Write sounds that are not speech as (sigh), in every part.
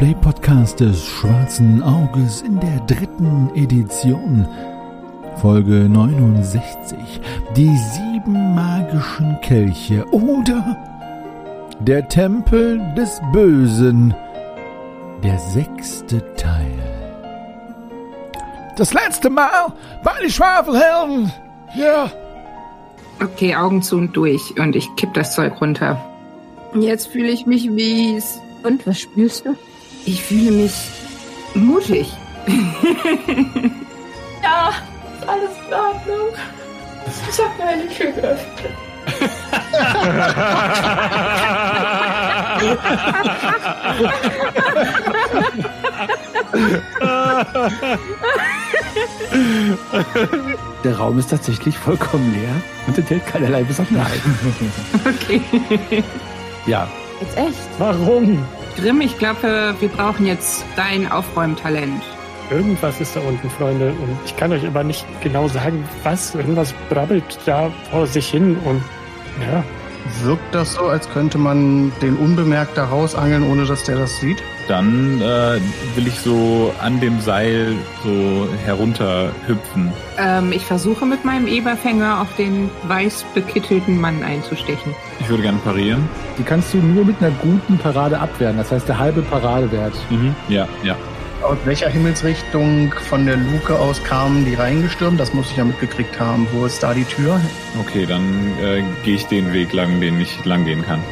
Let's Play Podcast des Schwarzen Auges in der dritten Edition. Folge 69. Die sieben magischen Kelche oder der Tempel des Bösen. Der sechste Teil. Das letzte Mal bei den Schwafelhelden. Ja. Okay, Augen zu und durch und ich kipp das Zeug runter. Jetzt fühle ich mich mies. Und was spürst du? Ich fühle mich mutig. (laughs) Ja, ist alles in Ordnung. Ich habe mir eine Tür geöffnet. Der Raum ist tatsächlich vollkommen leer und enthält keinerlei Besonderheiten. (laughs) Okay. Ja, Jetzt echt? Warum? Grimm, ich glaube, wir brauchen jetzt dein Aufräumtalent. Irgendwas ist da unten, Freunde. Und ich kann euch aber nicht genau sagen, was. Irgendwas brabbelt da vor sich hin. Und ja, Wirkt das so, als könnte man den unbemerkt da rausangeln, ohne dass der das sieht? Dann äh, will ich so an dem Seil so herunterhüpfen. Ähm, ich versuche mit meinem Eberfänger auf den weiß bekittelten Mann einzustechen. Ich würde gerne parieren. die kannst du nur mit einer guten Parade abwehren. Das heißt, der halbe Paradewert. Mhm. Ja, ja. Aus welcher Himmelsrichtung von der Luke aus kamen die reingestürmt? Das muss ich ja mitgekriegt haben. Wo ist da die Tür? Okay, dann äh, gehe ich den Weg lang, den ich lang gehen kann.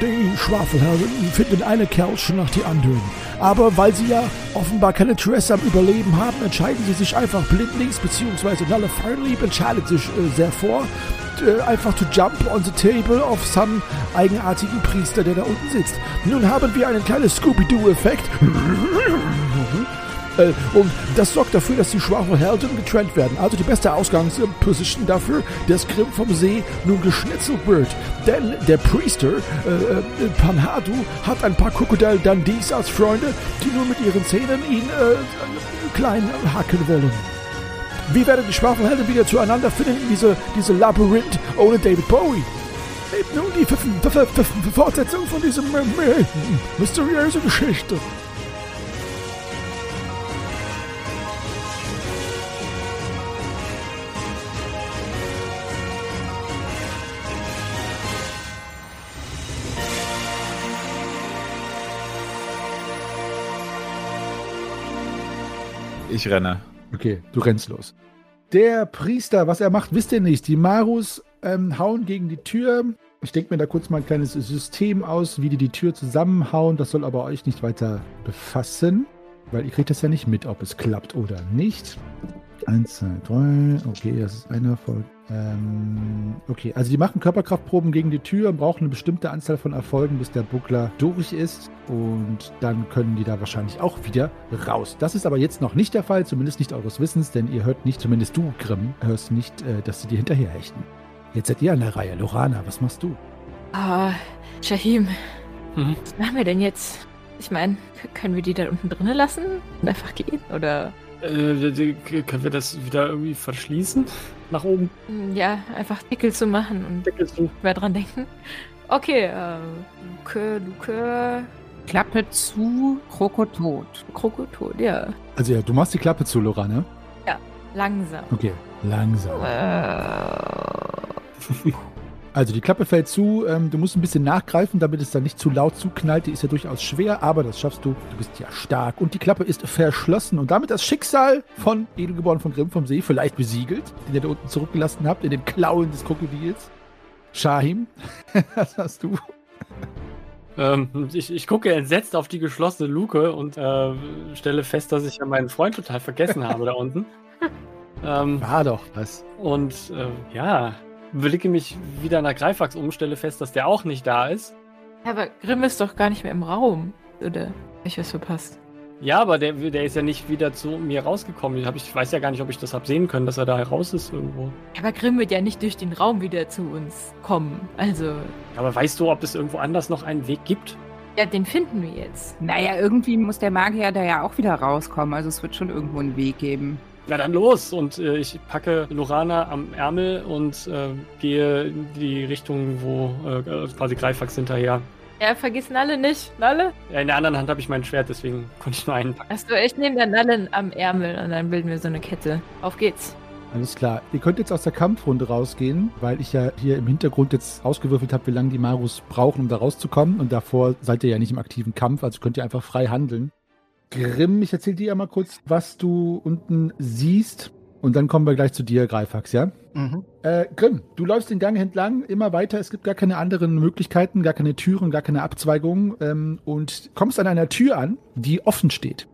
Die Schwafelhelden finden eine Kerlchen nach die anderen. Aber weil sie ja offenbar kein Interesse am Überleben haben, entscheiden sie sich einfach blindlings, beziehungsweise Nulla Fernlieb entscheidet sich äh, sehr vor, äh, einfach to jump on the table of some eigenartigen Priester, der da unten sitzt. Nun haben wir einen kleinen Scooby-Doo-Effekt. (laughs) Äh, Und das sorgt dafür, dass die Schwafelhelden getrennt werden. Also die beste Ausgangsposition dafür, dass Grimm vom See nun geschnitzelt wird. Denn der Priester, äh, äh, Panhadu, hat ein paar Krokodil Dundees als Freunde, die nur mit ihren Zähnen ihn äh, klein hacken wollen. Wie werden die Schwafelhelden wieder zueinander finden in diese, diese Labyrinth ohne David Bowie? Eben nun die Fortsetzung von diesem äh, äh, mysteriöse Geschichte. Renne. Okay, du rennst los. Der Priester, was er macht, wisst ihr nicht. Die Marus ähm, hauen gegen die Tür. Ich denke mir da kurz mal ein kleines System aus, wie die die Tür zusammenhauen. Das soll aber euch nicht weiter befassen, weil ihr kriegt das ja nicht mit, ob es klappt oder nicht. Eins, zwei, drei. Okay, das ist einer Erfolg. Ähm, okay, also die machen Körperkraftproben gegen die Tür und brauchen eine bestimmte Anzahl von Erfolgen, bis der Buckler durch ist. Und dann können die da wahrscheinlich auch wieder raus. Das ist aber jetzt noch nicht der Fall, zumindest nicht eures Wissens, denn ihr hört nicht, zumindest du, Grimm, hörst nicht, äh, dass sie dir hinterherhechten. Jetzt seid ihr an der Reihe. Lorana, was machst du? Ah, Shahim, Mhm. was machen wir denn jetzt? Ich meine, können wir die da unten drinnen lassen und einfach gehen? Oder äh, können wir das wieder irgendwie verschließen? Nach oben? mm, ja, einfach Deckel zu machen und Deckel zu. mehr dran denken? Okay, äh, Luke, Luke, Klappe zu, Krokotot. Krokotot, ja. Also ja, du machst die Klappe zu, Lorana. Langsam. Okay, langsam. Äh, (laughs) Also die Klappe fällt zu, ähm, du musst ein bisschen nachgreifen, damit es dann nicht zu laut zuknallt. Die ist ja durchaus schwer, aber das schaffst du. Du bist ja stark. Und die Klappe ist verschlossen und damit das Schicksal von Edelgeboren von Grimm vom See vielleicht besiegelt, den ihr da unten zurückgelassen habt, in den Klauen des Krokodils. Shahim, (laughs) was hast du? Ähm, ich, ich gucke entsetzt auf die geschlossene Luke und äh, stelle fest, dass ich ja meinen Freund total vergessen (laughs) habe da unten. Ähm, War doch was. und äh, ja, blicke mich wieder nach Greifax um, stelle fest, dass der auch nicht da ist. aber Grimm ist doch gar nicht mehr im Raum. Oder hab ich was verpasst? Ja, aber der, der ist ja nicht wieder zu mir rausgekommen. Ich, hab, ich weiß ja gar nicht, ob ich das hab sehen können, dass er da raus ist irgendwo. Aber Grimm wird ja nicht durch den Raum wieder zu uns kommen. Also, Aber weißt du, ob es irgendwo anders noch einen Weg gibt? ja, den finden wir jetzt. Naja, irgendwie muss der Magier da ja auch wieder rauskommen. Also es wird schon irgendwo einen Weg geben. Na dann los! Und äh, ich packe Lorana am Ärmel und äh, gehe in die Richtung, wo äh, quasi Greifax hinterher Ja, vergiss Nalle nicht. Nalle? Ja, in der anderen Hand habe ich mein Schwert, deswegen konnte ich nur einen packen. Achso, ich nehme der Nalle am Ärmel und dann bilden wir so eine Kette. Auf geht's. Alles klar. Ihr könnt jetzt aus der Kampfrunde rausgehen, weil ich ja hier im Hintergrund jetzt ausgewürfelt habe, wie lange die Marus brauchen, um da rauszukommen. Und davor seid ihr ja nicht im aktiven Kampf, also könnt ihr einfach frei handeln. Grimm, ich erzähle dir ja mal kurz, was du unten siehst. Und dann kommen wir gleich zu dir, Greifax, ja? Mhm. Äh, Grimm, du läufst den Gang entlang, immer weiter. Es gibt gar keine anderen Möglichkeiten, gar keine Türen, gar keine Abzweigungen. Ähm, und kommst an einer Tür an, die offen steht.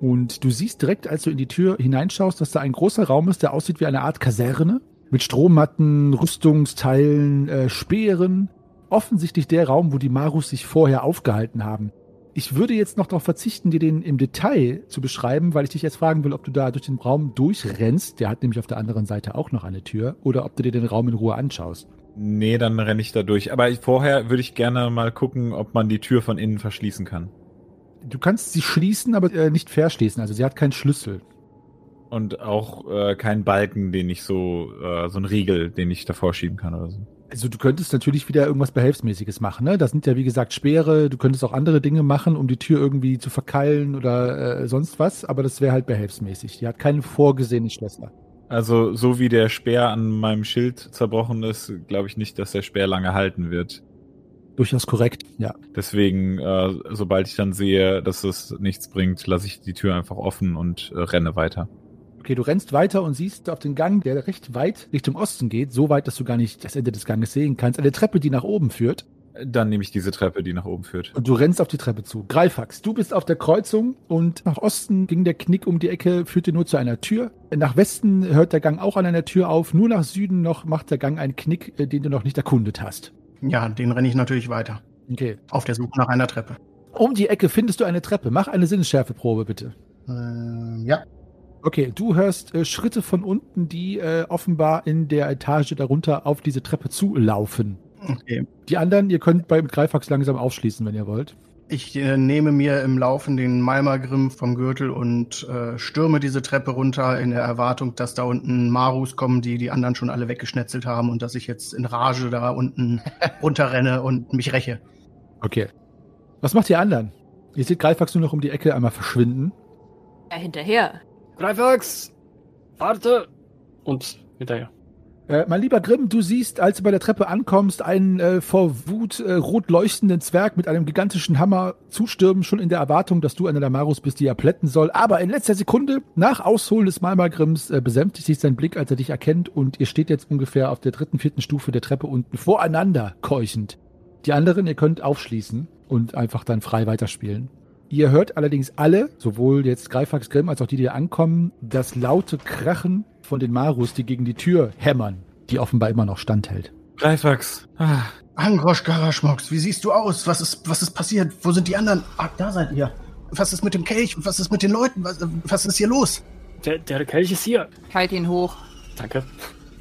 Und du siehst direkt, als du in die Tür hineinschaust, dass da ein großer Raum ist, der aussieht wie eine Art Kaserne. Mit Strommatten, Rüstungsteilen, äh, Speeren. Offensichtlich der Raum, wo die Marus sich vorher aufgehalten haben. Ich würde jetzt noch darauf verzichten, dir den im Detail zu beschreiben, weil ich dich jetzt fragen will, ob du da durch den Raum durchrennst. Der hat nämlich auf der anderen Seite auch noch eine Tür. Oder ob du dir den Raum in Ruhe anschaust. Nee, dann renne ich da durch. Aber vorher würde ich gerne mal gucken, ob man die Tür von innen verschließen kann. Du kannst sie schließen, aber äh, nicht verschließen. Also sie hat keinen Schlüssel. Und auch äh, keinen Balken, den ich so, äh, so ein Riegel, den ich davor schieben kann oder so. Also du könntest natürlich wieder irgendwas Behelfsmäßiges machen, ne? Das sind ja wie gesagt Speere, du könntest auch andere Dinge machen, um die Tür irgendwie zu verkeilen oder äh, sonst was, aber das wäre halt behelfsmäßig. Die hat keine vorgesehenen Schlösser. Also, so wie der Speer an meinem Schild zerbrochen ist, glaube ich nicht, dass der Speer lange halten wird. Durchaus korrekt, ja. Deswegen, äh, sobald ich dann sehe, dass es nichts bringt, lasse ich die Tür einfach offen und äh, renne weiter. Okay, du rennst weiter und siehst auf den Gang, der recht weit Richtung Osten geht, so weit, dass du gar nicht das Ende des Ganges sehen kannst, eine Treppe, die nach oben führt. Dann nehme ich diese Treppe, die nach oben führt. Und du rennst auf die Treppe zu. Greifax, du bist auf der Kreuzung und nach Osten ging der Knick um die Ecke, führte nur zu einer Tür. Nach Westen hört der Gang auch an einer Tür auf. Nur nach Süden noch macht der Gang einen Knick, äh, den du noch nicht erkundet hast. Ja, den renne ich natürlich weiter. Okay. Auf der Suche nach einer Treppe. Um die Ecke findest du eine Treppe. Mach eine Sinnesschärfeprobe, bitte. Ähm, ja. Okay, du hörst äh, Schritte von unten, die äh, offenbar in der Etage darunter auf diese Treppe zulaufen. Okay. Die anderen, ihr könnt bei Greifax langsam aufschließen, wenn ihr wollt. Ich äh, nehme mir im Laufen den Malmagrim vom Gürtel und äh, stürme diese Treppe runter in der Erwartung, dass da unten Marus kommen, die die anderen schon alle weggeschnetzelt haben und dass ich jetzt in Rage da unten (laughs) runterrenne und mich räche. Okay. Was macht ihr anderen? Ihr seht Greifax nur noch um die Ecke einmal verschwinden. Ja, hinterher. Greifax! Warte! Und hinterher. Äh, mein lieber Grimm, du siehst, als du bei der Treppe ankommst, einen äh, vor Wut äh, rot leuchtenden Zwerg mit einem gigantischen Hammer zustürmen, schon in der Erwartung, dass du einer der Marus bist, die er plätten soll. Aber in letzter Sekunde, nach Ausholen des Malmagrimms, äh, besänftigt sich sein Blick, als er dich erkennt und ihr steht jetzt ungefähr auf der dritten, vierten Stufe der Treppe unten voreinander keuchend. Die anderen, ihr könnt aufschließen und einfach dann frei weiterspielen. Ihr hört allerdings alle, sowohl jetzt Greifax Grimm als auch die, die ankommen, das laute Krachen von den Marus, die gegen die Tür hämmern, die offenbar immer noch standhält. Greifax. Ah, Angrosch Garaschmox, wie siehst du aus? Was ist, was ist passiert? Wo sind die anderen? Ah, da seid ihr. Was ist mit dem Kelch? Was ist mit den Leuten? Was, was ist hier los? Der, der Kelch ist hier. Halt ihn hoch. Danke.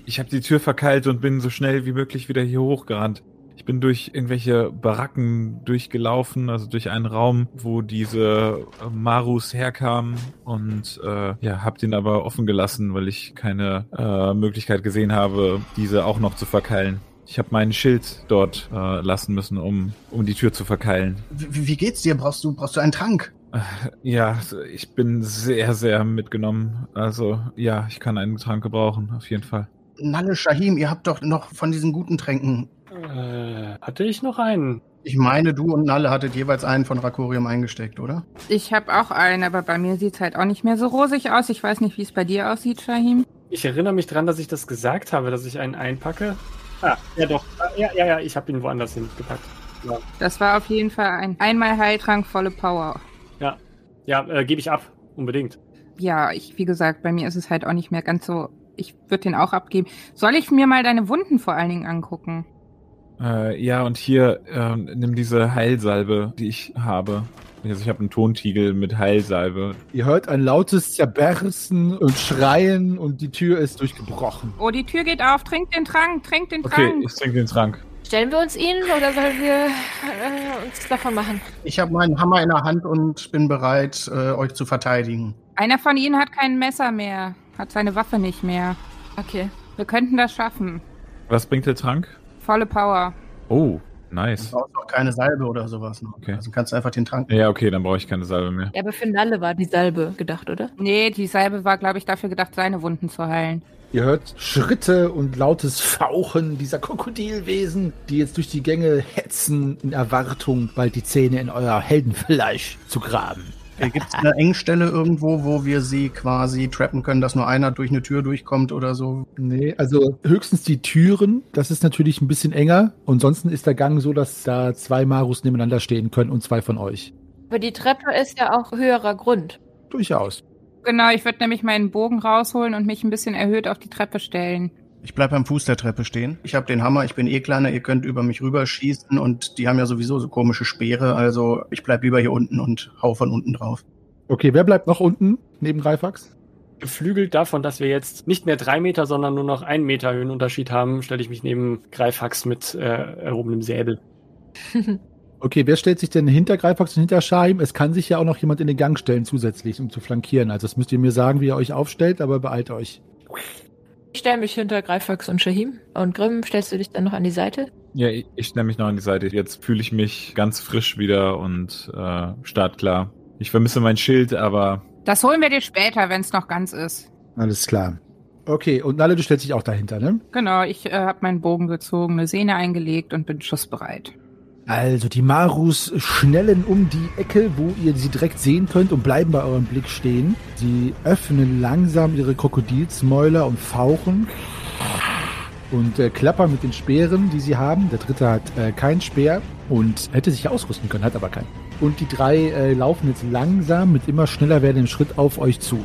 ich habe die Tür verkeilt und bin so schnell wie möglich wieder hier hochgerannt. Ich bin durch irgendwelche Baracken durchgelaufen, also durch einen Raum, wo diese äh, Marus herkamen und äh, ja, hab den aber offen gelassen, weil ich keine äh, Möglichkeit gesehen habe, diese auch noch zu verkeilen. Ich habe mein Schild dort äh, lassen müssen, um, um die Tür zu verkeilen. Wie, wie geht's dir? Brauchst du, brauchst du einen Trank? Ja, ich bin sehr, sehr mitgenommen. Also ja, ich kann einen Trank gebrauchen, auf jeden Fall. Nalle Shahim, ihr habt doch noch von diesen guten Tränken. Äh, hatte ich noch einen? Ich meine, du und Nalle hattet jeweils einen von Rakorium eingesteckt, oder? Ich habe auch einen, aber bei mir sieht's halt auch nicht mehr so rosig aus. Ich weiß nicht, wie es bei dir aussieht, Shahim. Ich erinnere mich dran, dass ich das gesagt habe, dass ich einen einpacke. Ah, ja doch. Ah, Ja, ja, ja, ich habe ihn woanders hingepackt. Ja, Das war auf jeden Fall ein einmal Heiltrank volle Power. ja, ja äh, gebe ich ab. Unbedingt. Ja, ich, wie gesagt, bei mir ist es halt auch nicht mehr ganz so. Ich würde den auch abgeben. Soll ich mir mal deine Wunden vor allen Dingen angucken? Äh, ja, und hier, ähm, nimm diese Heilsalbe, die ich habe. Also ich habe einen Tontiegel mit Heilsalbe. Ihr hört ein lautes Zerbersten und Schreien und die Tür ist durchgebrochen. Oh, die Tür geht auf. Trink den Trank, trink den Okay, Trank. ich trinke den Trank. Stellen wir uns ihnen oder sollen wir äh, uns davon machen? Ich habe meinen Hammer in der Hand und bin bereit, äh, euch zu verteidigen. Einer von ihnen hat kein Messer mehr, hat seine Waffe nicht mehr. Okay. Wir könnten das schaffen. Was bringt der Trank? Volle Power. Oh, Du Nice. brauchst auch keine Salbe oder sowas. noch. Okay. Also kannst du einfach den Trank. Ja, okay, dann brauche ich keine Salbe mehr. Ja, aber für Nalle war die Salbe gedacht, oder? Nee, die Salbe war, glaube ich, dafür gedacht, seine Wunden zu heilen. Ihr hört Schritte und lautes Fauchen dieser Krokodilwesen, die jetzt durch die Gänge hetzen, in Erwartung, bald die Zähne in euer Heldenfleisch zu graben. Gibt es eine Engstelle irgendwo, wo wir sie quasi trappen können, dass nur einer durch eine Tür durchkommt oder so? Nee, also höchstens die Türen, das ist natürlich ein bisschen enger. Und ansonsten ist der Gang so, dass da zwei Marus nebeneinander stehen können und zwei von euch. Aber die Treppe ist ja auch höherer Grund. Durchaus. Genau, ich würde nämlich meinen Bogen rausholen und mich ein bisschen erhöht auf die Treppe stellen. Ich bleib am Fuß der Treppe stehen. Ich habe den Hammer, ich bin eh kleiner, ihr könnt über mich rüberschießen und die haben ja sowieso so komische Speere, also ich bleib lieber hier unten und hau von unten drauf. Okay, wer bleibt noch unten neben Greifax? Geflügelt davon, dass wir jetzt nicht mehr drei Meter, sondern nur noch einen Meter Höhenunterschied haben, stelle ich mich neben Greifax mit äh, erhobenem Säbel. (laughs) Okay, wer stellt sich denn hinter Greifax und hinter Shahim? Es kann sich ja auch noch jemand in den Gang stellen zusätzlich, um zu flankieren. Also das müsst ihr mir sagen, wie ihr euch aufstellt, aber beeilt euch. Ich stelle mich hinter Greifax und Shahim. Und Grimm, stellst du dich dann noch an die Seite? Ja, ich, ich stelle mich noch an die Seite. Jetzt fühle ich mich ganz frisch wieder und äh, startklar. Ich vermisse mein Schild, aber Das holen wir dir später, wenn es noch ganz ist. Alles klar. Okay, und Nalle, du stellst dich auch dahinter, ne? Genau, ich äh, habe meinen Bogen gezogen, eine Sehne eingelegt und bin schussbereit. Also, die Marus schnellen um die Ecke, wo ihr sie direkt sehen könnt und bleiben bei eurem Blick stehen. Sie öffnen langsam ihre Krokodilsmäuler und fauchen und äh, klappern mit den Speeren, die sie haben. Der dritte hat äh, keinen Speer und hätte sich ausrüsten können, hat aber keinen. Und die drei äh, laufen jetzt langsam mit immer schneller werdendem Schritt auf euch zu.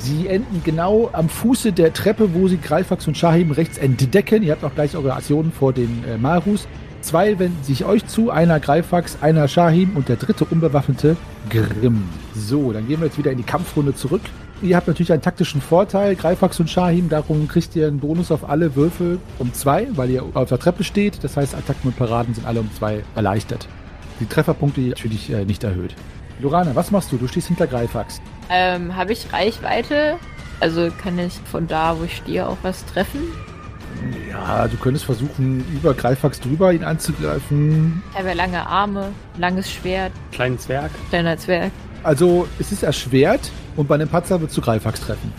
Sie enden genau am Fuße der Treppe, wo sie Greifax und Shahim rechts entdecken. Ihr habt auch gleich eure Aktionen vor den äh, Marus. Zwei wenden sich euch zu, einer Greifax, einer Shahim und der dritte unbewaffnete Grimm. So, dann gehen wir jetzt wieder in die Kampfrunde zurück. Ihr habt natürlich einen taktischen Vorteil, Greifax und Shahim, darum kriegt ihr einen Bonus auf alle Würfel um zwei, weil ihr auf der Treppe steht. Das heißt, Attacken und Paraden sind alle um zwei erleichtert. Die Trefferpunkte natürlich äh, nicht erhöht. Lorana, was machst du? Du stehst hinter Greifax. Ähm, habe ich Reichweite? Also kann ich von da, wo ich stehe, auch was treffen? Ja, du könntest versuchen, über Greifax drüber ihn anzugreifen. Ich habe ja lange Arme, langes Schwert, Kleinen Zwerg. kleiner Zwerg. Also, es ist erschwert und bei einem Patzer wird zu Greifax treffen.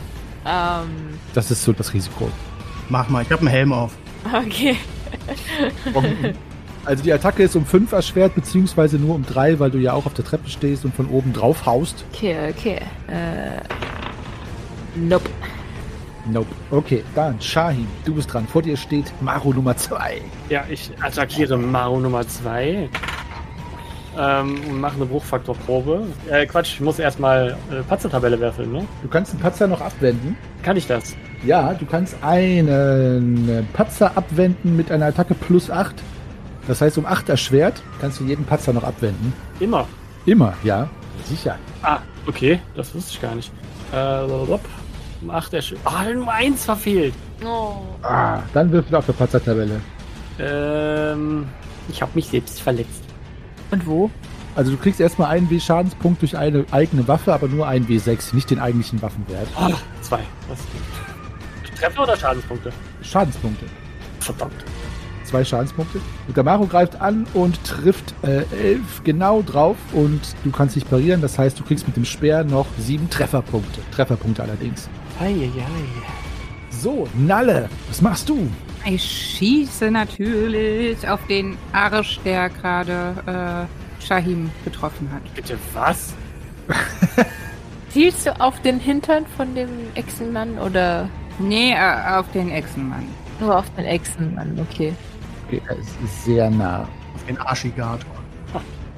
Ähm, Das ist so das Risiko. Mach mal, ich habe einen Helm auf. okay. Also die Attacke ist um 5 erschwert, beziehungsweise nur um 3, weil du ja auch auf der Treppe stehst und von oben drauf haust. Okay, okay. Äh, nope. Nope. Okay, dann Shahim, du bist dran. Vor dir steht Maro Nummer 2. Ja, ich attackiere Maro Nummer 2. Ähm, und mache eine Bruchfaktorprobe. Äh, Quatsch, ich muss erstmal äh, Patzer-Tabelle werfeln, ne? Du kannst den Patzer noch abwenden. Kann ich das? Ja, du kannst einen Patzer abwenden mit einer Attacke plus 8. Das heißt, um 8 erschwert kannst du jeden Patzer noch abwenden. Immer. Immer, ja. Sicher. Ah, okay, das wusste ich gar nicht. Äh, um 8 ersch... Ah, Nummer 1 verfehlt. Oh. Ah, dann würfel auf der Patzer-Tabelle. Ähm, ich habe mich selbst verletzt. Und wo? Also du kriegst erstmal einen W-Schadenspunkt durch eine eigene Waffe, aber nur einen W6, nicht den eigentlichen Waffenwert. Ah, zwei. Was? Treffer oder Schadenspunkte? Schadenspunkte. Verdammt. Zwei Schadenspunkte. Und der Maro greift an und trifft äh, elf genau drauf und du kannst dich parieren. Das heißt, du kriegst mit dem Speer noch sieben Trefferpunkte. Trefferpunkte allerdings. Eieiei. So, Nalle, was machst du? Ich schieße natürlich auf den Arsch, der gerade äh, Shahim getroffen hat. Bitte was? (laughs) Zielst du auf den Hintern von dem Echsenmann oder Nee, äh, auf den Echsenmann. nur auf den Echsenmann? Okay. Okay, er ist sehr nah. Auf den Arschigator.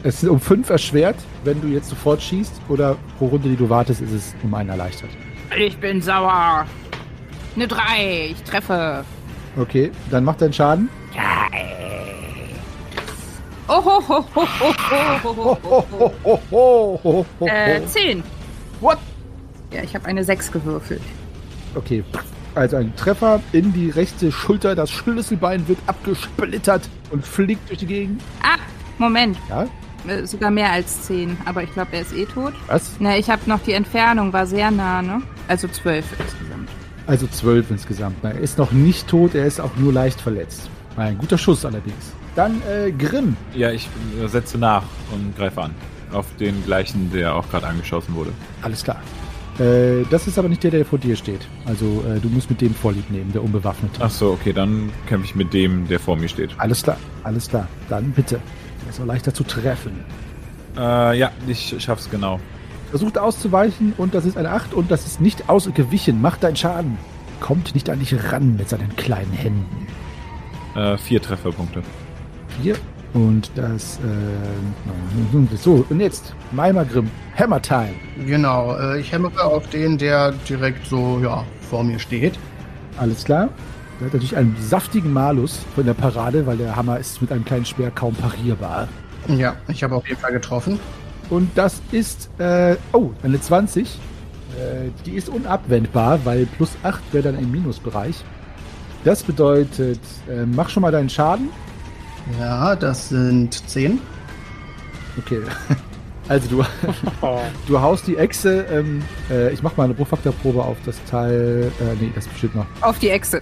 Es ist um fünf erschwert, wenn du jetzt sofort schießt, oder pro Runde, die du wartest, ist es um einen erleichtert. Ich bin sauer. Eine 3, ich treffe. Okay, dann mach deinen Schaden. Ja, äh, 10. What? Ja, ich habe eine 6 gewürfelt. Okay, also ein Treffer in die rechte Schulter, das Schlüsselbein wird abgesplittert und fliegt durch die Gegend. Ah, Moment. Ja? Äh, sogar mehr als 10. Aber ich glaube, er ist eh tot. was? Na, ich habe noch die Entfernung, war sehr nah, ne? Also 12 insgesamt. Also zwölf insgesamt. Na, Er ist noch nicht tot, er ist auch nur leicht verletzt. Ein guter Schuss allerdings. Dann äh, Grimm. Ja, ich äh, setze nach und greife an. Auf den gleichen, der auch gerade angeschossen wurde. Alles klar. Äh, das ist aber nicht der, der vor dir steht. Also äh, du musst mit dem Vorlieb nehmen, der unbewaffnete. Ach so, okay, dann kämpfe ich mit dem, der vor mir steht. Alles klar, alles klar. Dann bitte. Der ist auch leichter zu treffen. Äh, ja, ich schaff's genau. Versucht auszuweichen und das ist eine 8 und das ist nicht ausgewichen. Macht deinen Schaden. Kommt nicht an dich ran mit seinen kleinen Händen. Äh, vier Trefferpunkte. Vier. Und das, äh, so, und jetzt, Maimergrim, Hammer Time. Genau, äh, ich hämmere auf den, der direkt so, ja, vor mir steht. Alles klar. Der hat natürlich einen saftigen Malus von der Parade, weil der Hammer ist mit einem kleinen Speer kaum parierbar. Ja, ich habe auf jeden Fall getroffen. Und das ist, äh, oh, eine 20. Äh, die ist unabwendbar, weil plus 8 wäre dann im Minusbereich. Das bedeutet, äh, mach schon mal deinen Schaden. Ja, das sind 10. Okay. (laughs) Also du, (laughs) (laughs) du haust die Echse, ähm, äh, ich mach mal eine Bruchfaktorprobe auf das Teil, äh, nee, das bestimmt noch. Auf die Echse.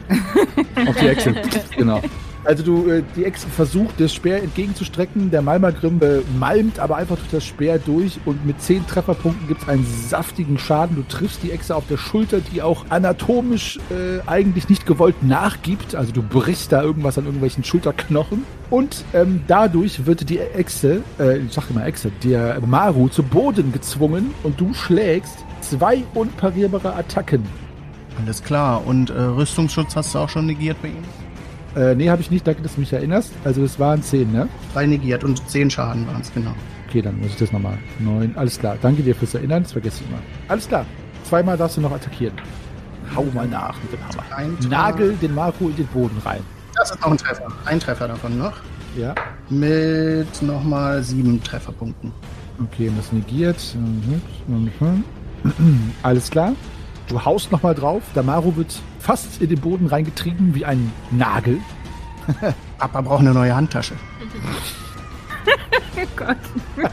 Auf die Echse, (laughs) genau. Also du, äh, die Echse versucht, das Speer entgegenzustrecken. Der Malmergrim äh, malmt aber einfach durch das Speer durch und mit 10 Trefferpunkten gibt es einen saftigen Schaden. Du triffst die Echse auf der Schulter, die auch anatomisch äh, eigentlich nicht gewollt nachgibt. Also du brichst da irgendwas an irgendwelchen Schulterknochen. Und ähm, dadurch wird die Echse, äh, ich sag immer Echse, der Maru zu Boden gezwungen und du schlägst zwei unparierbare Attacken. Alles klar. Und äh, Rüstungsschutz hast du auch schon negiert bei ihm? Äh, nee, habe ich nicht, danke, dass du mich erinnerst. Also es waren 10, ne? Drei negiert und 10 Schaden waren es, genau. Okay, dann muss ich das nochmal. 9, alles klar. Danke dir fürs Erinnern, das vergesse ich immer. Alles klar. Zweimal darfst du noch attackieren. Hau mal nach mit dem Hammer. Nagel den Marco in den Boden rein. Das ist noch ein Treffer. Ein Treffer davon noch. Ja. Mit nochmal sieben Trefferpunkten. Okay, und das negiert. Mhm, mhm. (clears throat) Alles klar. Du haust nochmal drauf. Der Maru wird fast in den Boden reingetrieben wie ein Nagel. (laughs) Papa braucht eine neue Handtasche. Oh (laughs) Gott. (laughs)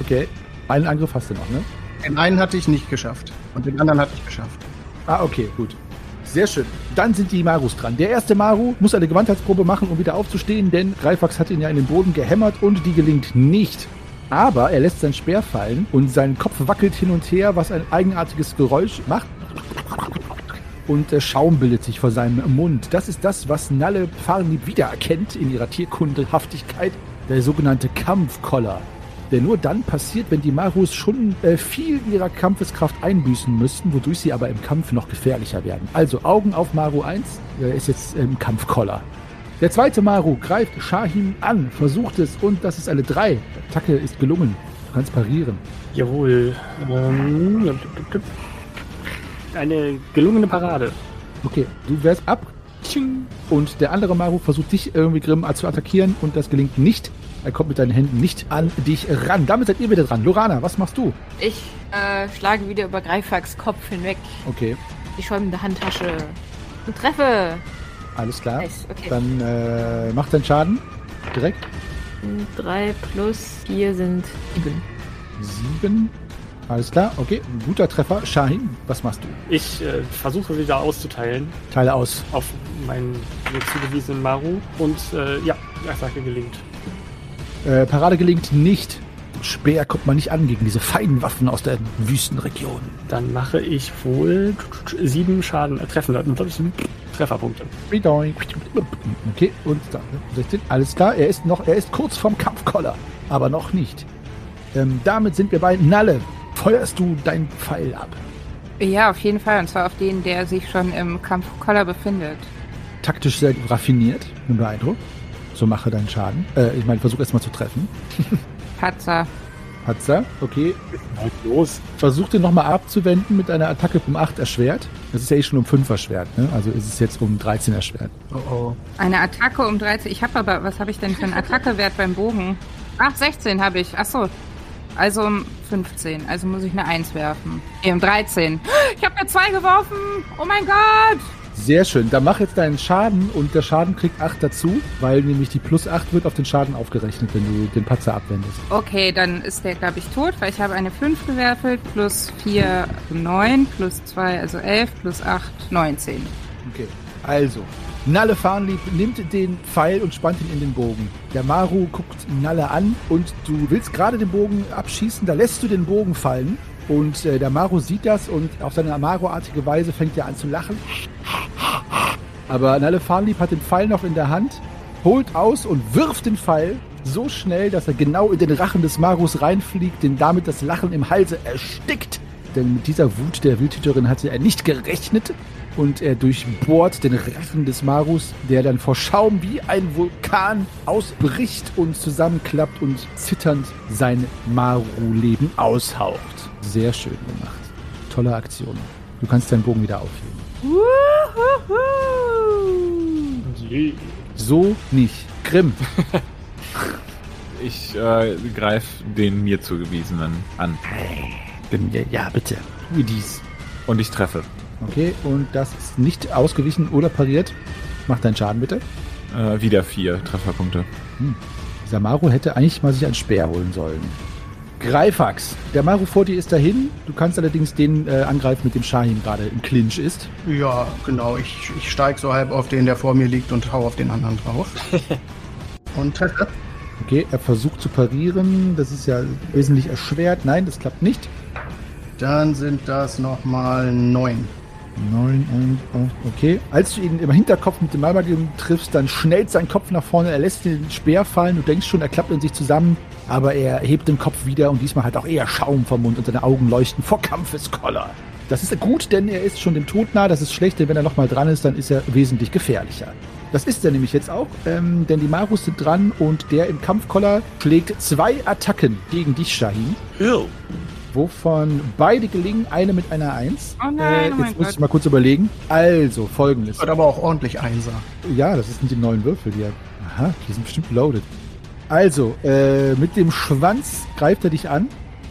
Okay. Einen Angriff hast du noch, ne? Den einen hatte ich nicht geschafft. Und den anderen hatte ich geschafft. Ah, okay, gut. Sehr schön. Dann sind die Marus dran. Der erste Maru muss eine Gewandheitsprobe machen, um wieder aufzustehen, denn Greifax hat ihn ja in den Boden gehämmert und die gelingt nicht. Aber er lässt sein Speer fallen und sein Kopf wackelt hin und her, was ein eigenartiges Geräusch macht. Und äh, Schaum bildet sich vor seinem Mund. Das ist das, was Nalle Farnlieb wiedererkennt in ihrer Tierkundehaftigkeit, der sogenannte Kampfkoller. Der nur dann passiert, wenn die Marus schon äh, viel ihrer Kampfeskraft einbüßen müssten, wodurch sie aber im Kampf noch gefährlicher werden. Also Augen auf Maru 1, er ist jetzt im Kampfkoller. Der zweite Maru greift Shahim an, versucht es und das ist eine 3. Attacke ist gelungen. Du kannst parieren. Jawohl. Ähm, eine gelungene Parade. Okay, du wärst ab. Und der andere Maru versucht dich irgendwie Grimm zu attackieren und das gelingt nicht. Er kommt mit deinen Händen nicht an dich ran. Damit seid ihr wieder dran. Lorana, was machst du? Ich äh, schlage wieder über Greifax Kopf hinweg. Okay, Die schäumende Handtasche. Und treffe. Alles klar. Nice, okay. Dann äh, mach deinen Schaden. Direkt. 3 plus 4 sind 7. Sieben. Alles klar, okay. Ein guter Treffer. Shahin, was machst du? Ich äh, versuche wieder auszuteilen Teile aus. auf meinen mir zugewiesenen Maru und äh, ja, Attacke gelingt. Äh, Parade gelingt nicht. Speer kommt man nicht an gegen diese feinen Waffen aus der Wüstenregion. Dann mache ich wohl sieben Schaden, äh, Treffen, Trefferpunkte. Okay, und da, 16. Alles klar, er ist noch, er ist kurz vom Kampfkoller, aber noch nicht. Ähm, damit sind wir bei Nalle. Feuerst du dein Pfeil ab? Ja, auf jeden Fall. Und zwar auf den, der sich schon im Kampfkoller befindet. Taktisch sehr raffiniert, bin beeindruckt. So mache deinen Schaden. Äh, ich meine, versuch erstmal zu treffen. Patzer. Hat's Okay, Los. versuch den nochmal abzuwenden mit einer Attacke um 8 erschwert. Das ist ja eh schon um 5 erschwert, ne? Also ist es jetzt um 13 erschwert. Oh oh. Eine Attacke um 13. Ich habe aber, was habe ich denn für einen Attackewert beim Bogen? Ach, 16 habe ich. Ach so. Also um 15. Also muss ich eine 1 werfen. Nee, um 13. Ich habe mir 2 geworfen. Oh mein Gott. Sehr schön. Dann mach jetzt deinen Schaden und der Schaden kriegt 8 dazu, weil nämlich die plus 8 wird auf den Schaden aufgerechnet, wenn du den Patzer abwendest. Okay, dann ist der, glaube ich, tot, weil ich habe eine 5 gewürfelt. Plus 4, 9. Plus 2, also 11. Plus 8, 19. Okay. Also, Nalle Farnlieb nimmt den Pfeil und spannt ihn in den Bogen. Der Maru guckt Nalle an und du willst gerade den Bogen abschießen, da lässt du den Bogen fallen. Und äh, der Maru sieht das und auf seine Amaro-artige Weise fängt er an zu lachen. Aber Nalle Farnlieb hat den Pfeil noch in der Hand, holt aus und wirft den Pfeil so schnell, dass er genau in den Rachen des Marus reinfliegt, den damit das Lachen im Halse erstickt. Denn mit dieser Wut der Wildhüterin hatte er nicht gerechnet und er durchbohrt den Rachen des Marus, der dann vor Schaum wie ein Vulkan ausbricht und zusammenklappt und zitternd sein Maru-Leben aushaucht. Sehr schön gemacht. Tolle Aktion. Du kannst deinen Bogen wieder aufheben. So nicht. Grimm. (laughs) Ich äh, greife den mir zugewiesenen an. Ja, bitte. Wie dies. Und ich treffe. Okay, und das ist nicht ausgewichen oder pariert. Mach deinen Schaden bitte. Äh, wieder vier Trefferpunkte. Dieser Maru hätte eigentlich mal sich einen Speer holen sollen. Greifax. Der Maru vor dir ist dahin. Du kannst allerdings den äh, angreifen, mit dem Shahim gerade im Clinch ist. Ja, genau. Ich, ich steige so halb auf den, der vor mir liegt und hau auf den anderen drauf. (laughs) und treffe. Okay, er versucht zu parieren. Das ist ja wesentlich erschwert. Nein, das klappt nicht. Dann sind das nochmal neun. Neun und oh, okay. Als du ihn im Hinterkopf mit dem Malmagim triffst, dann schnellt sein Kopf nach vorne, er lässt den Speer fallen, du denkst schon, er klappt in sich zusammen, aber er hebt den Kopf wieder und diesmal hat auch eher Schaum vom Mund und seine Augen leuchten vor Kampfeskoller. Das ist gut, denn er ist schon dem Tod nah, das ist schlecht, denn wenn er nochmal dran ist, dann ist er wesentlich gefährlicher. Das ist er nämlich jetzt auch, ähm, denn die Marus sind dran und der im Kampfkoller schlägt zwei Attacken gegen dich, Shahin. Wovon beide gelingen, eine mit einer Eins. Oh nein, äh, oh mein jetzt muss Gott. ich mal kurz überlegen. Also, folgendes. Wird aber auch ordentlich Einser. Ja, das sind die neuen Würfel, die Aha, die sind bestimmt loaded. Also, äh, mit dem Schwanz greift er dich an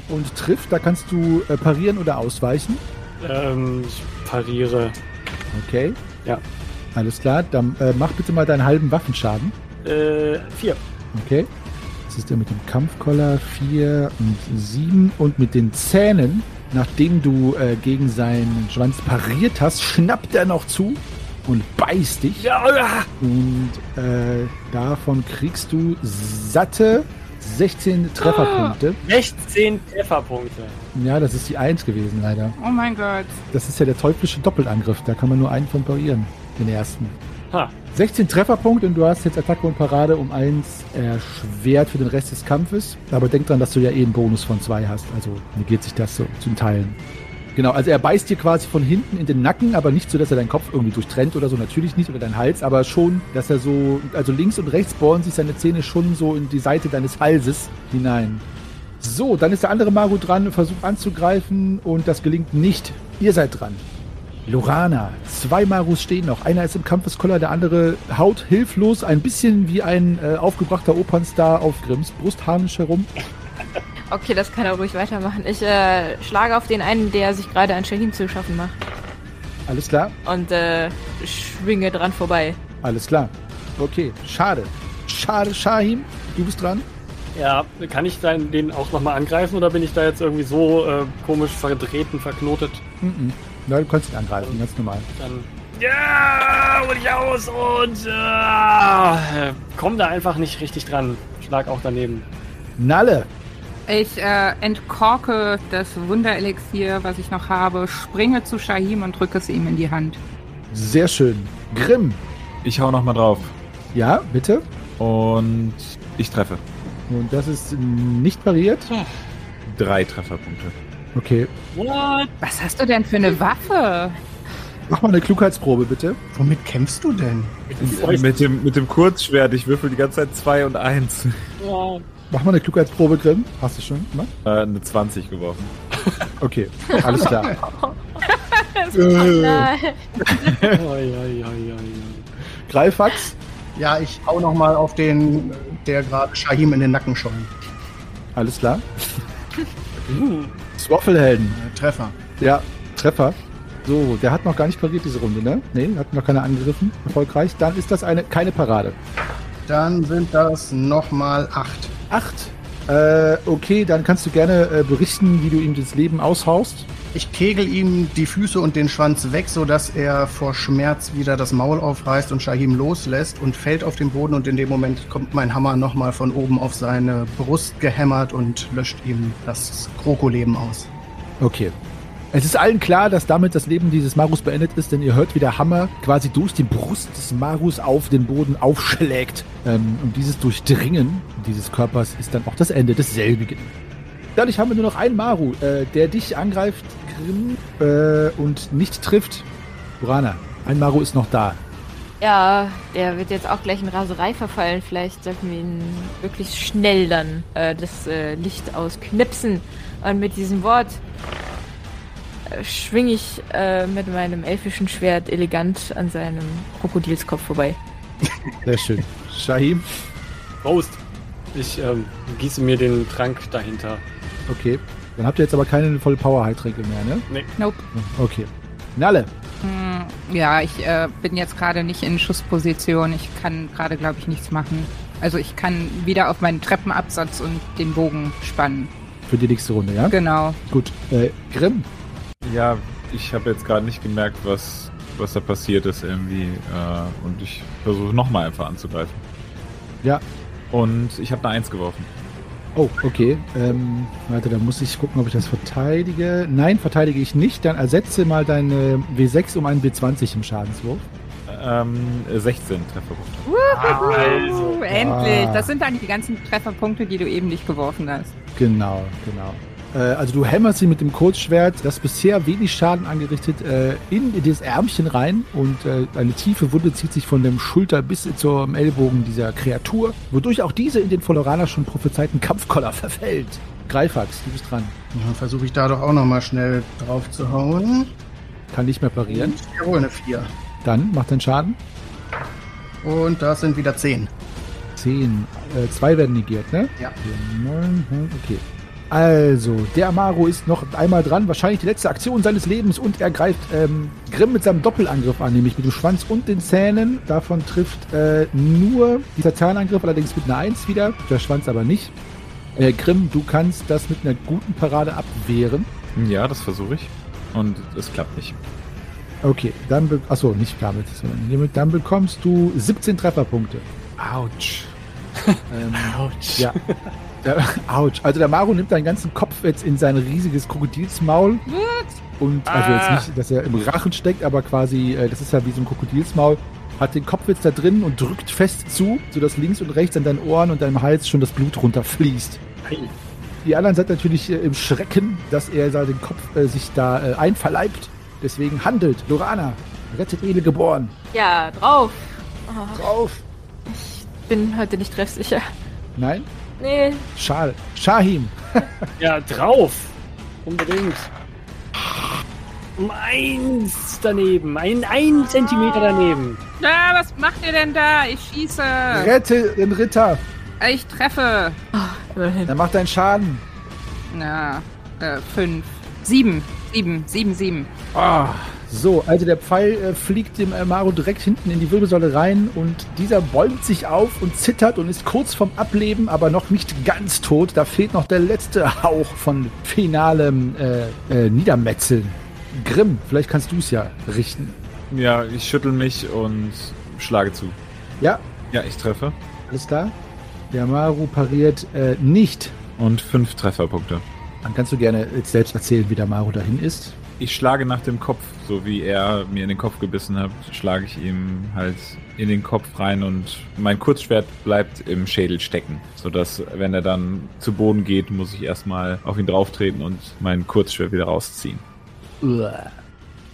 und trifft. Da kannst du äh, parieren oder ausweichen. Ähm, ich pariere. Okay. Ja. Alles klar, dann äh, mach bitte mal deinen halben Waffenschaden. Äh, vier. Okay. Das ist er mit dem Kampfkoller 4 und 7 und mit den Zähnen, nachdem du äh, gegen seinen Schwanz pariert hast, schnappt er noch zu und beißt dich. Ja, Und äh, davon kriegst du satte 16 Trefferpunkte. 16 Trefferpunkte. Ja, das ist die 1 gewesen, leider. Oh mein Gott. Das ist ja der teuflische Doppelangriff. Da kann man nur einen von parieren. Den ersten. Ha. 16 Trefferpunkte und du hast jetzt Attacke und Parade um 1 erschwert für den Rest des Kampfes. Aber denk dran, dass du ja eh einen Bonus von 2 hast. Also negiert sich das so zum Teilen. Genau, also er beißt dir quasi von hinten in den Nacken, aber nicht so, dass er deinen Kopf irgendwie durchtrennt oder so, natürlich nicht, oder deinen Hals, aber schon, dass er so, also links und rechts bohren sich seine Zähne schon so in die Seite deines Halses hinein. So, dann ist der andere Maru dran, versucht anzugreifen und das gelingt nicht. Ihr seid dran. Lorana, zwei Marus stehen noch. Einer ist im Kampfeskoller, der andere haut hilflos ein bisschen wie ein äh, aufgebrachter Opernstar auf Grimms Brustharnisch herum. (laughs) Okay, das kann er ruhig weitermachen. Ich äh, schlage auf den einen, der sich gerade an Shahim zu schaffen macht. Alles klar? Und äh, schwinge dran vorbei. Alles klar. Okay, schade. Schade, Shahim, du bist dran. Ja, kann ich dann den auch nochmal angreifen oder bin ich da jetzt irgendwie so äh, komisch verdrehten, verknotet? Mhm. Ja, du kannst ihn angreifen, ganz normal. Dann. Ja, hol ich aus und äh, komm da einfach nicht richtig dran. Schlag auch daneben. Nalle, Ich äh, entkorke das Wunderelixier, was ich noch habe, springe zu Shahim und drücke es ihm in die Hand. sehr schön. Grimm, Ich hau nochmal drauf. ja, bitte. Und ich treffe. Und das ist nicht pariert. Drei Trefferpunkte. Okay, What? Was hast du denn für eine Waffe? mach mal eine Klugheitsprobe, bitte. Womit kämpfst du denn? Mit dem, mit dem Kurzschwert, ich würfel die ganze Zeit zwei und eins. Ja. Mach mal eine Klugheitsprobe, Grimm. Hast du schon gemacht? Äh, eine 20 geworfen. Okay, alles klar. (laughs) Oi, oi, oi, oi. Greifax, Ja, ich hau nochmal auf den, der gerade Shahim in den Nacken schäumt. alles klar. Hm. Swaffelhelden, Äh, Treffer. ja, Treffer. So, der hat noch gar nicht pariert diese Runde, ne? Nee, hat noch keiner angegriffen. Erfolgreich. Dann ist das eine keine Parade. Dann sind das nochmal acht. Acht. Äh, okay, dann kannst du gerne äh, berichten, wie du ihm das Leben aushaust. Ich kegel ihm die Füße und den Schwanz weg, sodass er vor Schmerz wieder das Maul aufreißt und Shahim loslässt und fällt auf den Boden und in dem Moment kommt mein Hammer nochmal von oben auf seine Brust gehämmert und löscht ihm das Krokoleben aus. Okay. Es ist allen klar, dass damit das Leben dieses Marus beendet ist, denn ihr hört, wie der Hammer quasi durch die Brust des Marus auf den Boden aufschlägt. Ähm, und dieses Durchdringen dieses Körpers ist dann auch das Ende desselbigen. Dadurch haben wir nur noch einen Maru, äh, der dich angreift, Grimm, äh, und nicht trifft. Burana, ein Maru ist noch da. Ja, der wird jetzt auch gleich in Raserei verfallen. Vielleicht sollten wir ihn wirklich schnell dann äh, das äh, Licht ausknipsen. Und mit diesem Wort äh, schwinge ich äh, mit meinem elfischen Schwert elegant an seinem Krokodilskopf vorbei. (laughs) Sehr schön. Shahim, Prost! Ich ähm, gieße mir den Trank dahinter. Okay. Dann habt ihr jetzt aber keine voll Power Heiltränke mehr, ne? Nee. Nope. Okay. Nalle, Hm, ja, ich äh, bin jetzt gerade nicht in Schussposition. Ich kann gerade, glaube ich, nichts machen. Also ich kann wieder auf meinen Treppenabsatz und den Bogen spannen. für die nächste Runde, ja? Genau. Gut. Äh, Grimm, Ja, ich habe jetzt gerade nicht gemerkt, was, was da passiert ist irgendwie. Äh, und ich versuche nochmal einfach anzugreifen. ja. Und ich habe eine Eins geworfen. Oh, okay. Ähm, warte, da muss ich gucken, ob ich das verteidige. Nein, verteidige ich nicht. Dann ersetze mal deine W6 um einen W20 im Schadenswurf. Ähm, 16 Trefferpunkte. Also. Endlich. Ah. Das sind eigentlich die ganzen Trefferpunkte, die du eben nicht geworfen hast. Genau, genau. Äh, also du hämmerst sie mit dem Kurzschwert, das bisher wenig Schaden angerichtet, äh, in das Ärmchen rein und äh, eine tiefe Wunde zieht sich von dem Schulter bis zum Ellbogen dieser Kreatur, wodurch auch diese in den Volorana schon prophezeiten Kampfkoller (laughs) verfällt. Greifax, du bist dran. Dann versuche ich da doch auch nochmal schnell drauf zu hauen. Kann nicht mehr parieren. Jawohl, eine 4. Dann macht den Schaden. Und das sind wieder 10. 10. Äh, zwei werden negiert, ne? Ja. Hm, okay. Also, der Amaro ist noch einmal dran, wahrscheinlich die letzte Aktion seines Lebens und er greift ähm, Grimm mit seinem Doppelangriff an, nämlich mit dem Schwanz und den Zähnen. Davon trifft äh, nur dieser Zahnangriff, allerdings mit einer 1 wieder, der Schwanz aber nicht. Äh, Grimm, du kannst das mit einer guten Parade abwehren. Ja, das versuche ich. Und es klappt nicht. Okay, dann, be achso, nicht damit, sondern hiermit, dann bekommst du 17 Trefferpunkte. Autsch. Ähm, (laughs) Autsch. Ja. (laughs) Der, (laughs) ouch. Also der Maru nimmt deinen ganzen Kopf jetzt in sein riesiges Krokodilsmaul. Und also Ah. jetzt nicht, dass er im Rachen steckt, aber quasi, äh, das ist ja wie so ein Krokodilsmaul, hat den Kopf jetzt da drin und drückt fest zu, sodass links und rechts an deinen Ohren und deinem Hals schon das Blut runterfließt. Hey. Die anderen sind natürlich äh, im Schrecken, dass er da den Kopf äh, sich da äh, einverleibt. Deswegen handelt. Lorana, rettet Edel geboren. Ja, drauf. Oh, Drauf. bin heute nicht treffsicher. Nein? Nee, Schal. Shahim. (laughs) Ja, drauf! Unbedingt. Um eins daneben. Ein, ein Zentimeter daneben. Ja, was macht ihr denn da? Ich schieße. Rette den Ritter. Ich treffe. immerhin. Dann macht deinen Schaden. Na, äh, fünf. Sieben. Sieben. Sieben, sieben. Ah, so, also der Pfeil äh, fliegt dem äh, Maru direkt hinten in die Wirbelsäule rein und dieser bäumt sich auf und zittert und ist kurz vorm Ableben, aber noch nicht ganz tot. Da fehlt noch der letzte Hauch von finalem äh, äh, Niedermetzeln. Grimm, vielleicht kannst du es ja richten. Ja, ich schüttel mich und schlage zu. Ja, Ja, ich treffe. alles klar. Der Maru pariert äh, nicht. Und fünf Trefferpunkte. Dann kannst du gerne jetzt selbst erzählen, wie der Maru dahin ist. Ich schlage nach dem Kopf, so wie er mir in den Kopf gebissen hat, schlage ich ihm halt in den Kopf rein und mein Kurzschwert bleibt im Schädel stecken, sodass wenn er dann zu Boden geht, muss ich erstmal auf ihn drauftreten und mein Kurzschwert wieder rausziehen.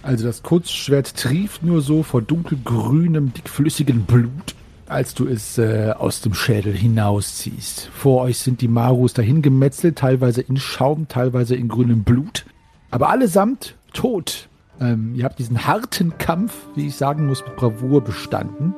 Also das Kurzschwert trieft nur so vor dunkelgrünem, dickflüssigem Blut, als du es äh, aus dem Schädel hinausziehst. Vor euch sind die Marus dahin gemetzelt, teilweise in Schaum, teilweise in grünem Blut, aber allesamt tot. Ähm, ihr habt diesen harten Kampf, wie ich sagen muss, mit Bravour bestanden.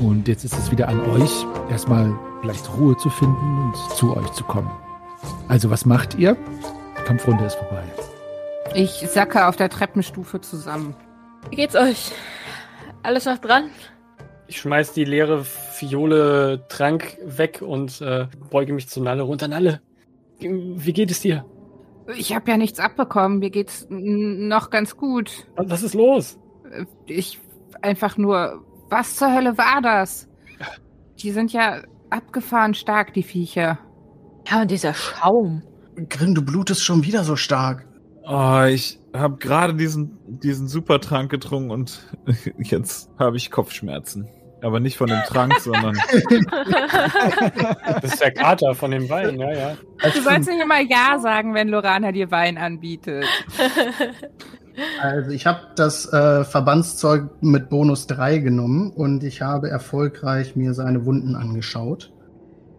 Und jetzt ist es wieder an euch, erstmal vielleicht Ruhe zu finden und zu euch zu kommen. Also, was macht ihr? Die Kampfrunde ist vorbei. Ich sacke auf der Treppenstufe zusammen. Wie geht's euch? Alles noch dran? Ich schmeiß die leere Fiole Trank weg und äh, beuge mich zu Nalle runter. Nalle, wie geht es dir? Ich habe ja nichts abbekommen. Mir geht's noch ganz gut. Was ist los? Äh, Ich einfach nur. Was zur Hölle war das? Die sind ja abgefahren stark, die Viecher. Ja, und dieser Schaum. Grimm, du blutest schon wieder so stark. Oh, ich habe gerade diesen, diesen Supertrank getrunken und (laughs) jetzt habe ich Kopfschmerzen. Aber nicht von dem Trank, (laughs) sondern Das ist der Kater von dem Wein, ja, ja. Du sollst nicht immer Ja sagen, wenn Lorana dir Wein anbietet. (laughs) Also ich habe das äh, Verbandszeug mit Bonus 3 genommen und ich habe erfolgreich mir seine Wunden angeschaut.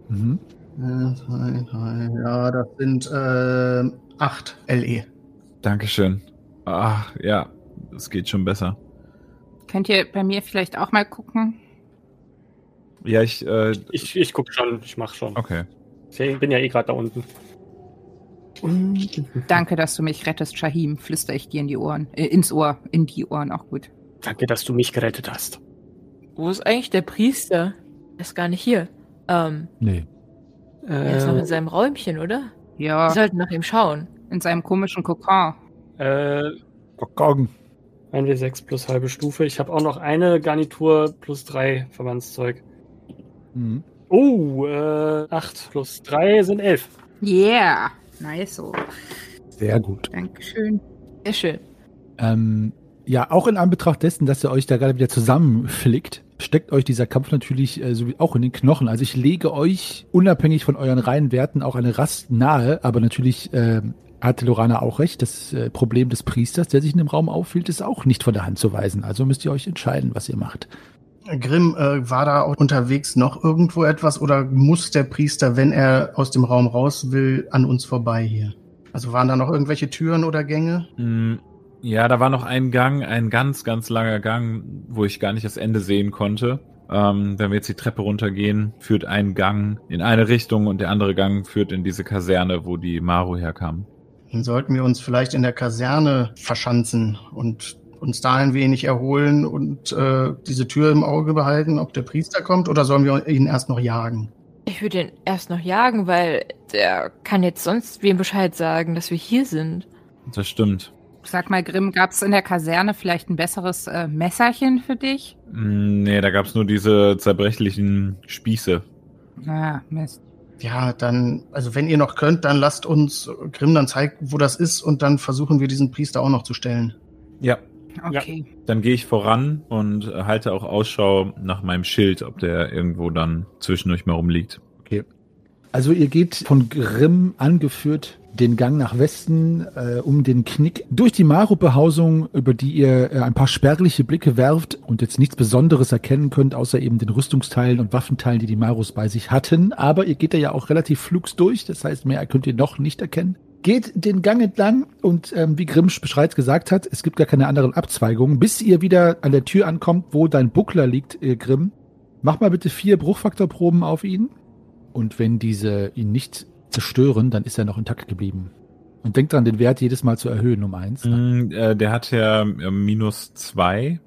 Mhm. Äh, ja, das sind äh, 8 LE. Dankeschön. Ach, ja, es geht schon besser. Könnt ihr bei mir vielleicht auch mal gucken? Ja, ich, äh, Ich, ich guck schon, ich mach schon. okay. Ich bin ja eh gerade da unten. Danke, dass du mich rettest, Shahim. Flüster ich dir in die Ohren. Äh, ins Ohr. In die Ohren, auch gut. Danke, dass du mich gerettet hast. Wo ist eigentlich der Priester? Er ist gar nicht hier. Ähm, Nee. er ist noch Äh, in seinem Räumchen, oder? Ja, Wir sollten nach ihm schauen. in seinem komischen Kokon. äh, Goggen. 1W6 plus halbe Stufe. Ich habe auch noch eine Garnitur plus drei Verbandszeug. Mhm. Oh, äh, 8 plus 3 sind 11. Yeah. Nice so. Sehr gut. Dankeschön. Sehr schön. Ähm, ja, auch in Anbetracht dessen, dass ihr euch da gerade wieder zusammenflickt, steckt euch dieser Kampf natürlich äh, so wie auch in den Knochen. Also ich lege euch unabhängig von euren reinen Werten auch eine Rast nahe, aber natürlich äh, hatte Lorana auch recht. Das äh, Problem des Priesters, der sich in dem Raum aufhielt, ist auch nicht von der Hand zu weisen. Also müsst ihr euch entscheiden, was ihr macht. Grimm, äh, war da auch unterwegs noch irgendwo etwas oder muss der Priester, wenn er aus dem Raum raus will, an uns vorbei hier? Also waren da noch irgendwelche Türen oder Gänge? Mm, Ja, da war noch ein Gang, ein ganz, ganz langer Gang, wo ich gar nicht das Ende sehen konnte. Ähm, wenn wir jetzt die Treppe runtergehen, führt ein Gang in eine Richtung und der andere Gang führt in diese Kaserne, wo die Maru herkam. Dann sollten wir uns vielleicht in der Kaserne verschanzen und uns da ein wenig erholen und äh, diese Tür im Auge behalten, ob der Priester kommt, oder sollen wir ihn erst noch jagen? Ich würde ihn erst noch jagen, weil der kann jetzt sonst wem Bescheid sagen, dass wir hier sind. Das stimmt. Sag mal, Grimm, gab's in der Kaserne vielleicht ein besseres äh, Messerchen für dich? Mm, Nee, da gab's nur diese zerbrechlichen Spieße. Na, Mist. Ja, dann, also wenn ihr noch könnt, dann lasst uns Grimm dann zeigen, wo das ist und dann versuchen wir diesen Priester auch noch zu stellen. Ja, Okay. dann gehe ich voran und halte auch Ausschau nach meinem Schild, ob der irgendwo dann zwischendurch mal rumliegt. Also ihr geht von Grimm angeführt den Gang nach Westen äh, um den Knick durch die Maru-Behausung, über die ihr äh, ein paar spärliche Blicke werft und jetzt nichts Besonderes erkennen könnt, außer eben den Rüstungsteilen und Waffenteilen, die die Marus bei sich hatten. Aber ihr geht da ja auch relativ flugs durch, das heißt, mehr könnt ihr noch nicht erkennen. Geht den Gang entlang und ähm, wie Grimm bereits gesagt hat, es gibt gar keine anderen Abzweigungen, bis ihr wieder an der Tür ankommt, wo dein Buckler liegt, äh, Grimm. Mach mal bitte vier Bruchfaktorproben auf ihn. Und wenn diese ihn nicht zerstören, dann ist er noch intakt geblieben. Und denkt dran, den Wert jedes Mal zu erhöhen um eins. Mm, äh, der hat ja äh, minus zwei.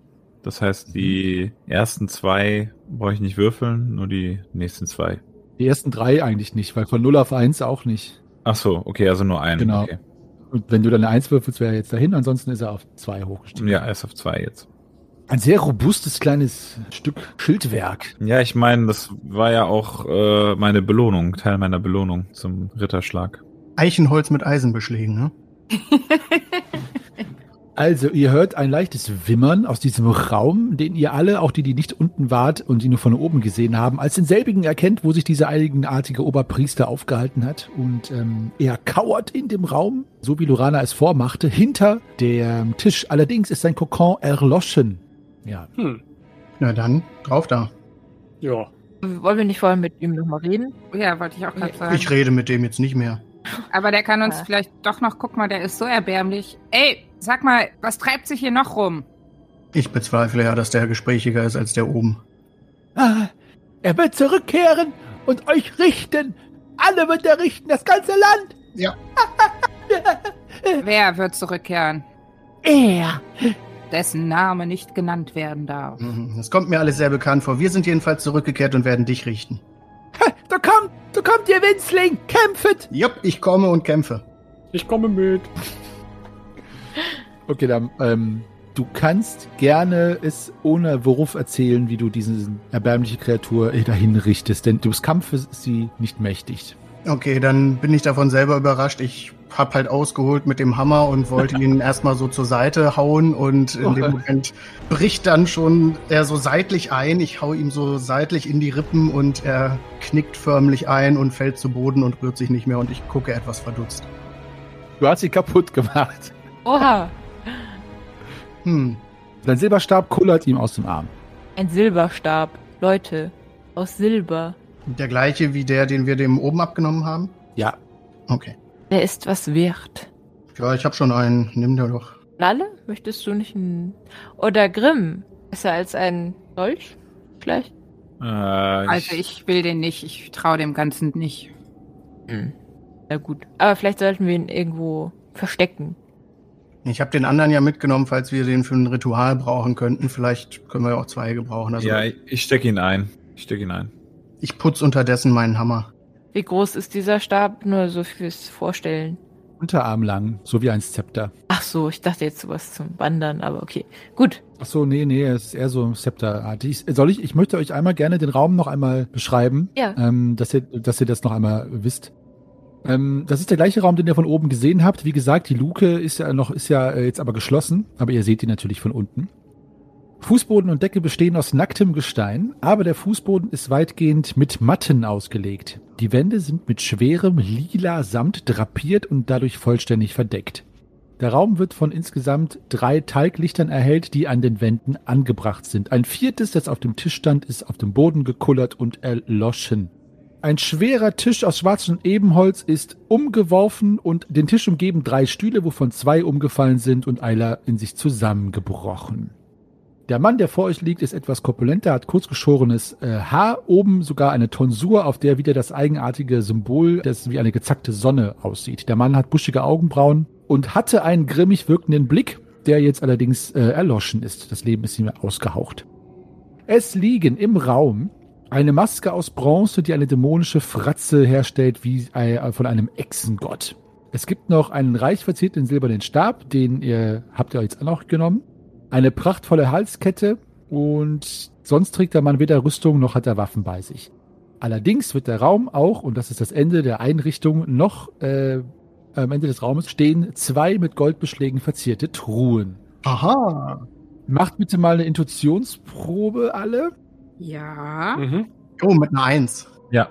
Das heißt, die ersten zwei brauche ich nicht würfeln, nur die nächsten zwei. Die ersten drei eigentlich nicht, weil von 0 auf 1 auch nicht. Ach so, okay, also nur einen. Genau. Okay. Und wenn du dann eine 1 würfelst, wäre er jetzt dahin, ansonsten ist er auf 2 hochgestiegen. Ja, erst auf zwei jetzt. Ein sehr robustes kleines Stück Schildwerk. Ja, ich meine, das war ja auch äh, meine Belohnung, Teil meiner Belohnung zum Ritterschlag. Eichenholz mit Eisenbeschlägen, ne? (laughs) Also, ihr hört ein leichtes Wimmern aus diesem Raum, den ihr alle, auch die, die nicht unten wart und die nur von oben gesehen haben, als denselbigen erkennt, wo sich dieser eigenartige Oberpriester aufgehalten hat. Und ähm, er kauert in dem Raum, so wie Lorana es vormachte, hinter dem Tisch. Allerdings ist sein Kokon erloschen. Ja, Hm, Na dann, drauf da. ja. Wollen wir nicht vorher mit ihm nochmal reden? Ja, wollte ich auch gerade sagen. Ich rede mit dem jetzt nicht mehr. Aber der kann uns Ja. vielleicht doch noch, guck mal, der ist so erbärmlich. Ey, sag mal, was treibt sich hier noch rum? Ich bezweifle ja, dass der gesprächiger ist als der oben. Ah, er wird zurückkehren und euch richten. Alle wird er richten, das ganze Land. Ja. (laughs) Wer wird zurückkehren? Er. Dessen Name nicht genannt werden darf. Mhm. Das kommt mir alles sehr bekannt vor. Wir sind jedenfalls zurückgekehrt und werden dich richten. Ha, Da kommt, da kommt ihr Winzling, kämpfet. Jupp, ich komme und kämpfe. Ich komme mit. Okay, dann, ähm, du kannst gerne es ohne Wurf erzählen, wie du diese erbärmliche Kreatur dahin richtest, denn des Kampfes ist sie nicht mächtig. Okay, dann bin ich davon selber überrascht. Ich hab halt ausgeholt mit dem Hammer und wollte (laughs) ihn erstmal so zur Seite hauen und in dem Moment bricht dann schon er so seitlich ein. Ich hau ihm so seitlich in die Rippen und er knickt förmlich ein und fällt zu Boden und rührt sich nicht mehr und ich gucke etwas verdutzt. Du hast sie kaputt gemacht. Oha, Hm, Dein Silberstab kullert ihm aus dem Arm. ein Silberstab. Leute, aus Silber. der gleiche wie der, den wir dem oben abgenommen haben? Ja, Okay. Der ist was wert. Ja, ich hab schon einen. Nimm dir doch. Lalle? Möchtest du nicht ein... Oder Grimm? Besser als ein Dolch? Vielleicht? Äh, Also ich will den nicht. Ich traue dem Ganzen nicht. Hm. Na gut. Aber vielleicht sollten wir ihn irgendwo verstecken. Ich habe den anderen ja mitgenommen, falls wir den für ein Ritual brauchen könnten. Vielleicht können wir auch zwei gebrauchen. Also ja, ich, stecke ihn ein. Ich stecke ihn ein. ich putz unterdessen meinen Hammer. Wie groß ist dieser Stab? Nur so fürs Vorstellen. Unterarm so wie ein Zepter. Ach so, ich dachte jetzt sowas zum Wandern, aber okay. Gut. Ach so, nee, nee, es ist eher so Zepterartig. Soll ich, ich möchte euch einmal gerne den Raum noch einmal beschreiben, Ja. ähm, dass, ihr, dass ihr das noch einmal wisst. Ähm, das ist der gleiche Raum, den ihr von oben gesehen habt. Wie gesagt, die Luke ist ja noch, ist ja äh, jetzt aber geschlossen, aber ihr seht die natürlich von unten. Fußboden und Decke bestehen aus nacktem Gestein, aber der Fußboden ist weitgehend mit Matten ausgelegt. Die Wände sind mit schwerem lila Samt drapiert und dadurch vollständig verdeckt. Der Raum wird von insgesamt drei Teiglichtern erhellt, die an den Wänden angebracht sind. Ein viertes, das auf dem Tisch stand, ist auf dem Boden gekullert und erloschen. Ein schwerer Tisch aus schwarzem Ebenholz ist umgeworfen und den Tisch umgeben drei Stühle, wovon zwei umgefallen sind und einer in sich zusammengebrochen. Der Mann, der vor euch liegt, ist etwas korpulenter, hat kurzgeschorenes äh, Haar, oben sogar eine Tonsur, auf der wieder das eigenartige Symbol, das wie eine gezackte Sonne aussieht. Der Mann hat buschige Augenbrauen und hatte einen grimmig wirkenden Blick, der jetzt allerdings äh, erloschen ist. Das Leben ist ihm ausgehaucht. Es liegen im Raum eine Maske aus Bronze, die eine dämonische Fratze herstellt, wie äh, von einem Echsengott. Es gibt noch einen reich verzierten silbernen Stab, den ihr habt ihr jetzt auch noch genommen. Eine prachtvolle Halskette und sonst trägt der Mann weder Rüstung noch hat er Waffen bei sich. Allerdings wird der Raum auch, und das ist das Ende der Einrichtung, noch äh, am Ende des Raumes stehen zwei mit Goldbeschlägen verzierte Truhen. Aha. Macht bitte mal eine Intuitionsprobe alle. Ja. Mhm. Oh, mit einer Eins. Ja.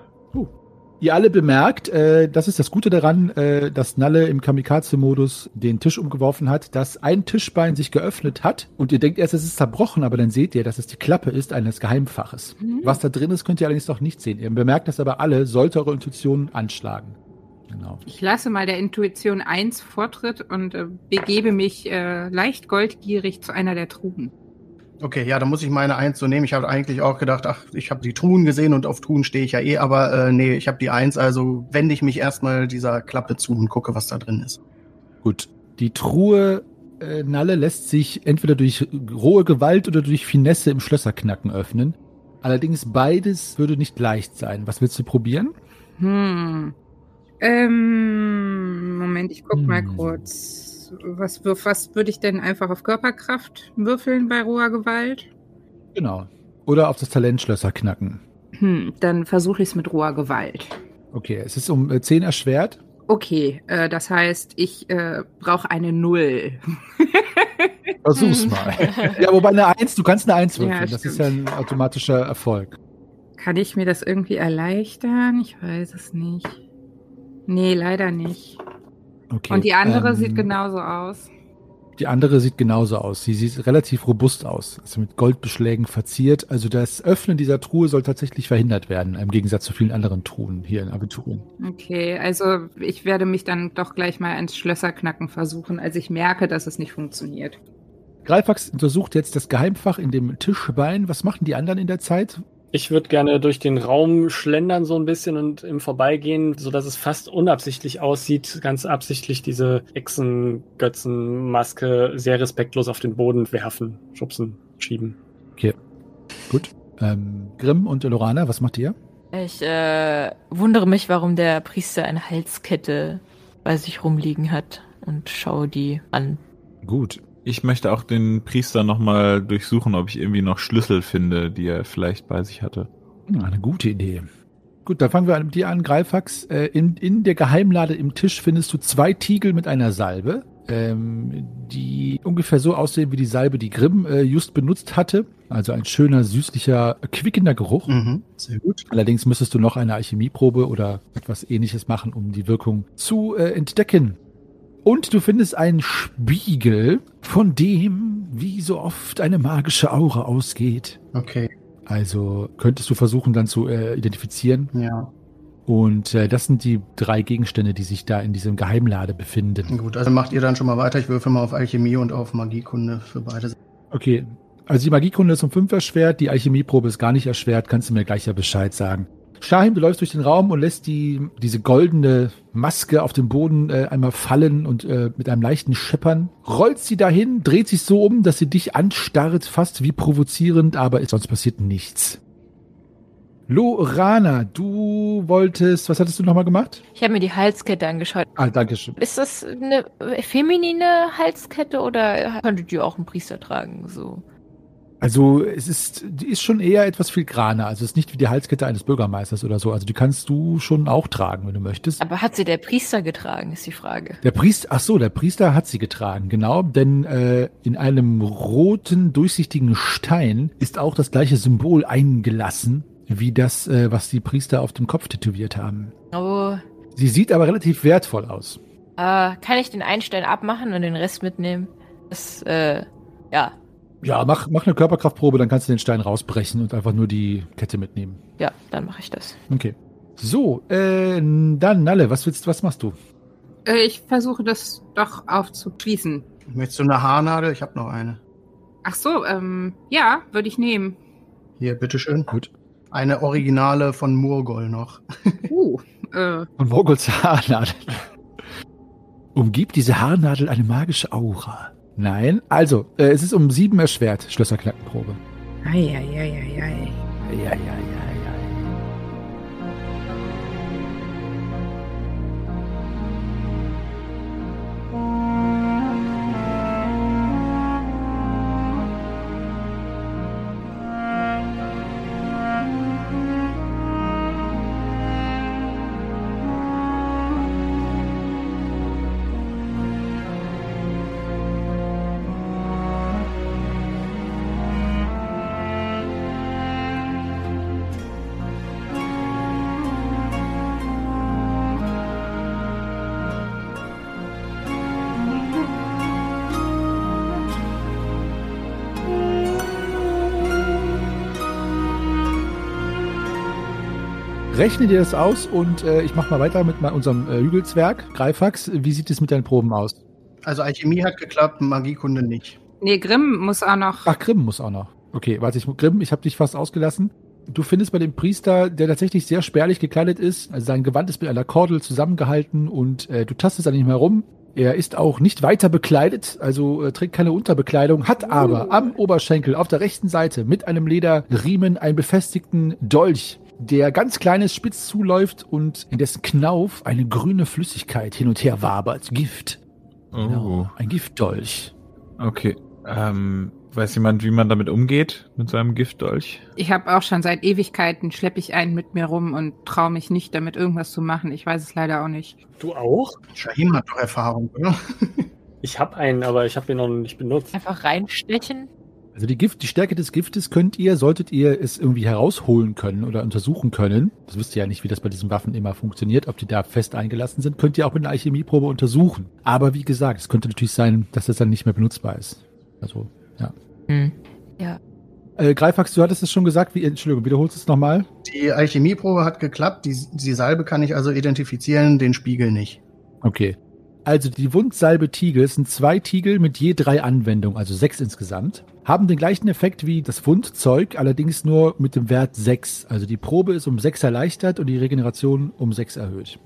Ihr alle bemerkt, äh, das ist das Gute daran, äh, dass Nalle im Kamikaze-Modus den Tisch umgeworfen hat, dass ein Tischbein sich geöffnet hat und ihr denkt erst, es ist zerbrochen, aber dann seht ihr, dass es die Klappe ist eines Geheimfaches. Was da drin ist, könnt ihr allerdings noch nicht sehen. Ihr bemerkt das aber alle, sollte eure Intuition anschlagen. Genau. Ich lasse mal der Intuition 1 Vortritt und äh, begebe mich äh, leicht goldgierig zu einer der Truhen. Okay, ja, dann muss ich meine Eins so nehmen. Ich habe eigentlich auch gedacht, ach, ich habe die Truhen gesehen und auf Truhen stehe ich ja eh, aber äh, nee, ich habe die Eins, also wende ich mich erstmal dieser Klappe zu und gucke, was da drin ist. Gut. Die Truhe äh, Nalle lässt sich entweder durch rohe Gewalt oder durch Finesse im Schlösserknacken öffnen. Allerdings beides würde nicht leicht sein. Was willst du probieren? Hm. Ähm, Moment, ich guck mal Hm. kurz. Was, wirf- was würde ich denn einfach auf Körperkraft würfeln bei roher Gewalt? Genau. Oder auf das Talent Schlösserknacken. Hm, dann versuche ich es mit roher Gewalt. Okay, es ist um äh, 10 erschwert. Okay, äh, das heißt, ich äh, brauche eine Null. (laughs) Versuch's mal. (laughs) ja, wobei eine Eins, du kannst eine Eins Ja, würfeln. das ist ja ein automatischer Erfolg. Kann ich mir das irgendwie erleichtern? Ich weiß es nicht. Nee, leider nicht. Okay. Und die andere ähm, sieht genauso aus. Die andere sieht genauso aus. Sie sieht relativ robust aus. Also mit Goldbeschlägen verziert. Also das Öffnen dieser Truhe soll tatsächlich verhindert werden, im Gegensatz zu vielen anderen Truhen hier in Aventurien. Okay, also ich werde mich dann doch gleich mal ins Schlösserknacken versuchen, als ich merke, dass es nicht funktioniert. Greifax untersucht jetzt das Geheimfach in dem Tischbein. Was machen die anderen in der Zeit? Ich würde gerne durch den Raum schlendern so ein bisschen und im Vorbeigehen, so dass es fast unabsichtlich aussieht, ganz absichtlich diese Echsengötzenmaske sehr respektlos auf den Boden werfen, schubsen, schieben. Gut. Ähm, Grimm und Lorana, was macht ihr? Ich äh, wundere mich, warum der Priester eine Halskette bei sich rumliegen hat und schaue die an. Gut. Ich möchte auch den Priester nochmal durchsuchen, ob ich irgendwie noch Schlüssel finde, die er vielleicht bei sich hatte. Hm, Eine gute Idee. Gut, dann fangen wir mit dir an, Greifax. Äh, in, in der Geheimlade im Tisch findest du zwei Tiegel mit einer Salbe, ähm, die ungefähr so aussehen wie die Salbe, die Grimm äh, just benutzt hatte. Also ein schöner, süßlicher, quickender Geruch. Mhm, sehr gut. Allerdings müsstest du noch eine Alchemieprobe oder etwas ähnliches machen, um die Wirkung zu äh, entdecken. Und du findest einen Spiegel, von dem, wie so oft, eine magische Aura ausgeht. Okay, Also könntest du versuchen dann zu äh, identifizieren. ja. Und äh, das sind die drei Gegenstände, die sich da in diesem Geheimlade befinden. Gut, also macht ihr dann schon mal weiter. Ich würfel mal auf Alchemie und auf Magiekunde für beide. Okay. Also die Magiekunde ist um fünf erschwert, die Alchemieprobe ist gar nicht erschwert, kannst du mir gleich ja Bescheid sagen. Shahim, du läufst durch den Raum und lässt die, diese goldene Maske auf dem Boden äh, einmal fallen und äh, mit einem leichten Scheppern rollst sie dahin, dreht sich so um, dass sie dich anstarrt, fast wie provozierend, aber sonst passiert nichts. Lorana, du wolltest, was hattest du nochmal gemacht? Ich habe mir die Halskette angeschaut. Ah, danke schön. Ist das eine feminine Halskette oder könnte die auch ein Priester tragen? So. Also es ist, die ist schon eher etwas filigraner. Also es ist nicht wie die Halskette eines Bürgermeisters oder so. Also die kannst du schon auch tragen, wenn du möchtest. Aber hat sie der Priester getragen, ist die Frage. Der Priester, ach so, der Priester hat sie getragen, genau, denn äh, in einem roten, durchsichtigen Stein ist auch das gleiche Symbol eingelassen, wie das, äh, was die Priester auf dem Kopf tätowiert haben. Oh. Sie sieht aber relativ wertvoll aus. Äh, kann ich den einen Stein abmachen und den Rest mitnehmen? Das, äh, ja. Ja, mach, mach eine Körperkraftprobe, dann kannst du den Stein rausbrechen und einfach nur die Kette mitnehmen. Ja, dann mache ich das. Okay. So, äh, dann Nalle, was willst, was machst du? Äh, ich versuche das doch aufzuschließen. Möchtest du eine Haarnadel? Ich habe noch eine. Ach so, ähm, ja, würde ich nehmen. Hier, bitteschön. Gut. Eine Originale von Murgol noch. (laughs) Uh, äh, Und Vorgols Haarnadel. Umgibt diese Haarnadel eine magische Aura? Nein. Also, äh, es ist um sieben erschwert, Schlösserknackenprobe. Eieieiei. Ja, Rechne dir das aus und äh, ich mach mal weiter mit mal unserem äh, Hügelzwerg, Greifax. Wie sieht es mit deinen Proben aus? Also Alchemie hat geklappt, Magiekunde nicht. Nee, Grimm muss auch noch. Ach, Grimm muss auch noch. Okay, warte, ich, Grimm, ich habe dich fast ausgelassen. Du findest bei dem Priester, der tatsächlich sehr spärlich gekleidet ist, also sein Gewand ist mit einer Kordel zusammengehalten und äh, du tastest an ihm herum. Er ist auch nicht weiter bekleidet, also äh, trägt keine Unterbekleidung, hat aber am Oberschenkel auf der rechten Seite mit einem Lederriemen einen befestigten Dolch, der ganz kleines spitz zuläuft und in dessen Knauf eine grüne Flüssigkeit hin und her wabert. Gift. Oh. Genau, ein Giftdolch. Okay. Ähm, weiß jemand, wie man damit umgeht, mit seinem Giftdolch? Ich habe auch schon seit Ewigkeiten schleppe ich einen mit mir rum und traue mich nicht, damit irgendwas zu machen. Ich weiß es leider auch nicht. Du auch? Shahim hat doch Erfahrung, oder? (laughs) Ich habe einen, aber ich habe ihn noch nicht benutzt. Einfach reinstechen. Also die Gift, die Stärke des Giftes könnt ihr, solltet ihr es irgendwie herausholen können oder untersuchen können. Das wisst ihr ja nicht, wie das bei diesen Waffen immer funktioniert, ob die da fest eingelassen sind, könnt ihr auch mit einer Alchemieprobe untersuchen. Aber wie gesagt, es könnte natürlich sein, dass das dann nicht mehr benutzbar ist. Also, ja. Hm. Äh, Greifax, du hattest es schon gesagt, wie, Entschuldigung, wiederholst du es nochmal? Die Alchemieprobe hat geklappt, die, die Salbe kann ich also identifizieren, den Spiegel nicht. Okay. Also die Wundsalbe Tiegel sind zwei Tiegel mit je drei Anwendungen, also sechs insgesamt. Haben den gleichen Effekt wie das Wundzeug, allerdings nur mit dem Wert 6. Also die Probe ist um 6 erleichtert und die Regeneration um 6 erhöht.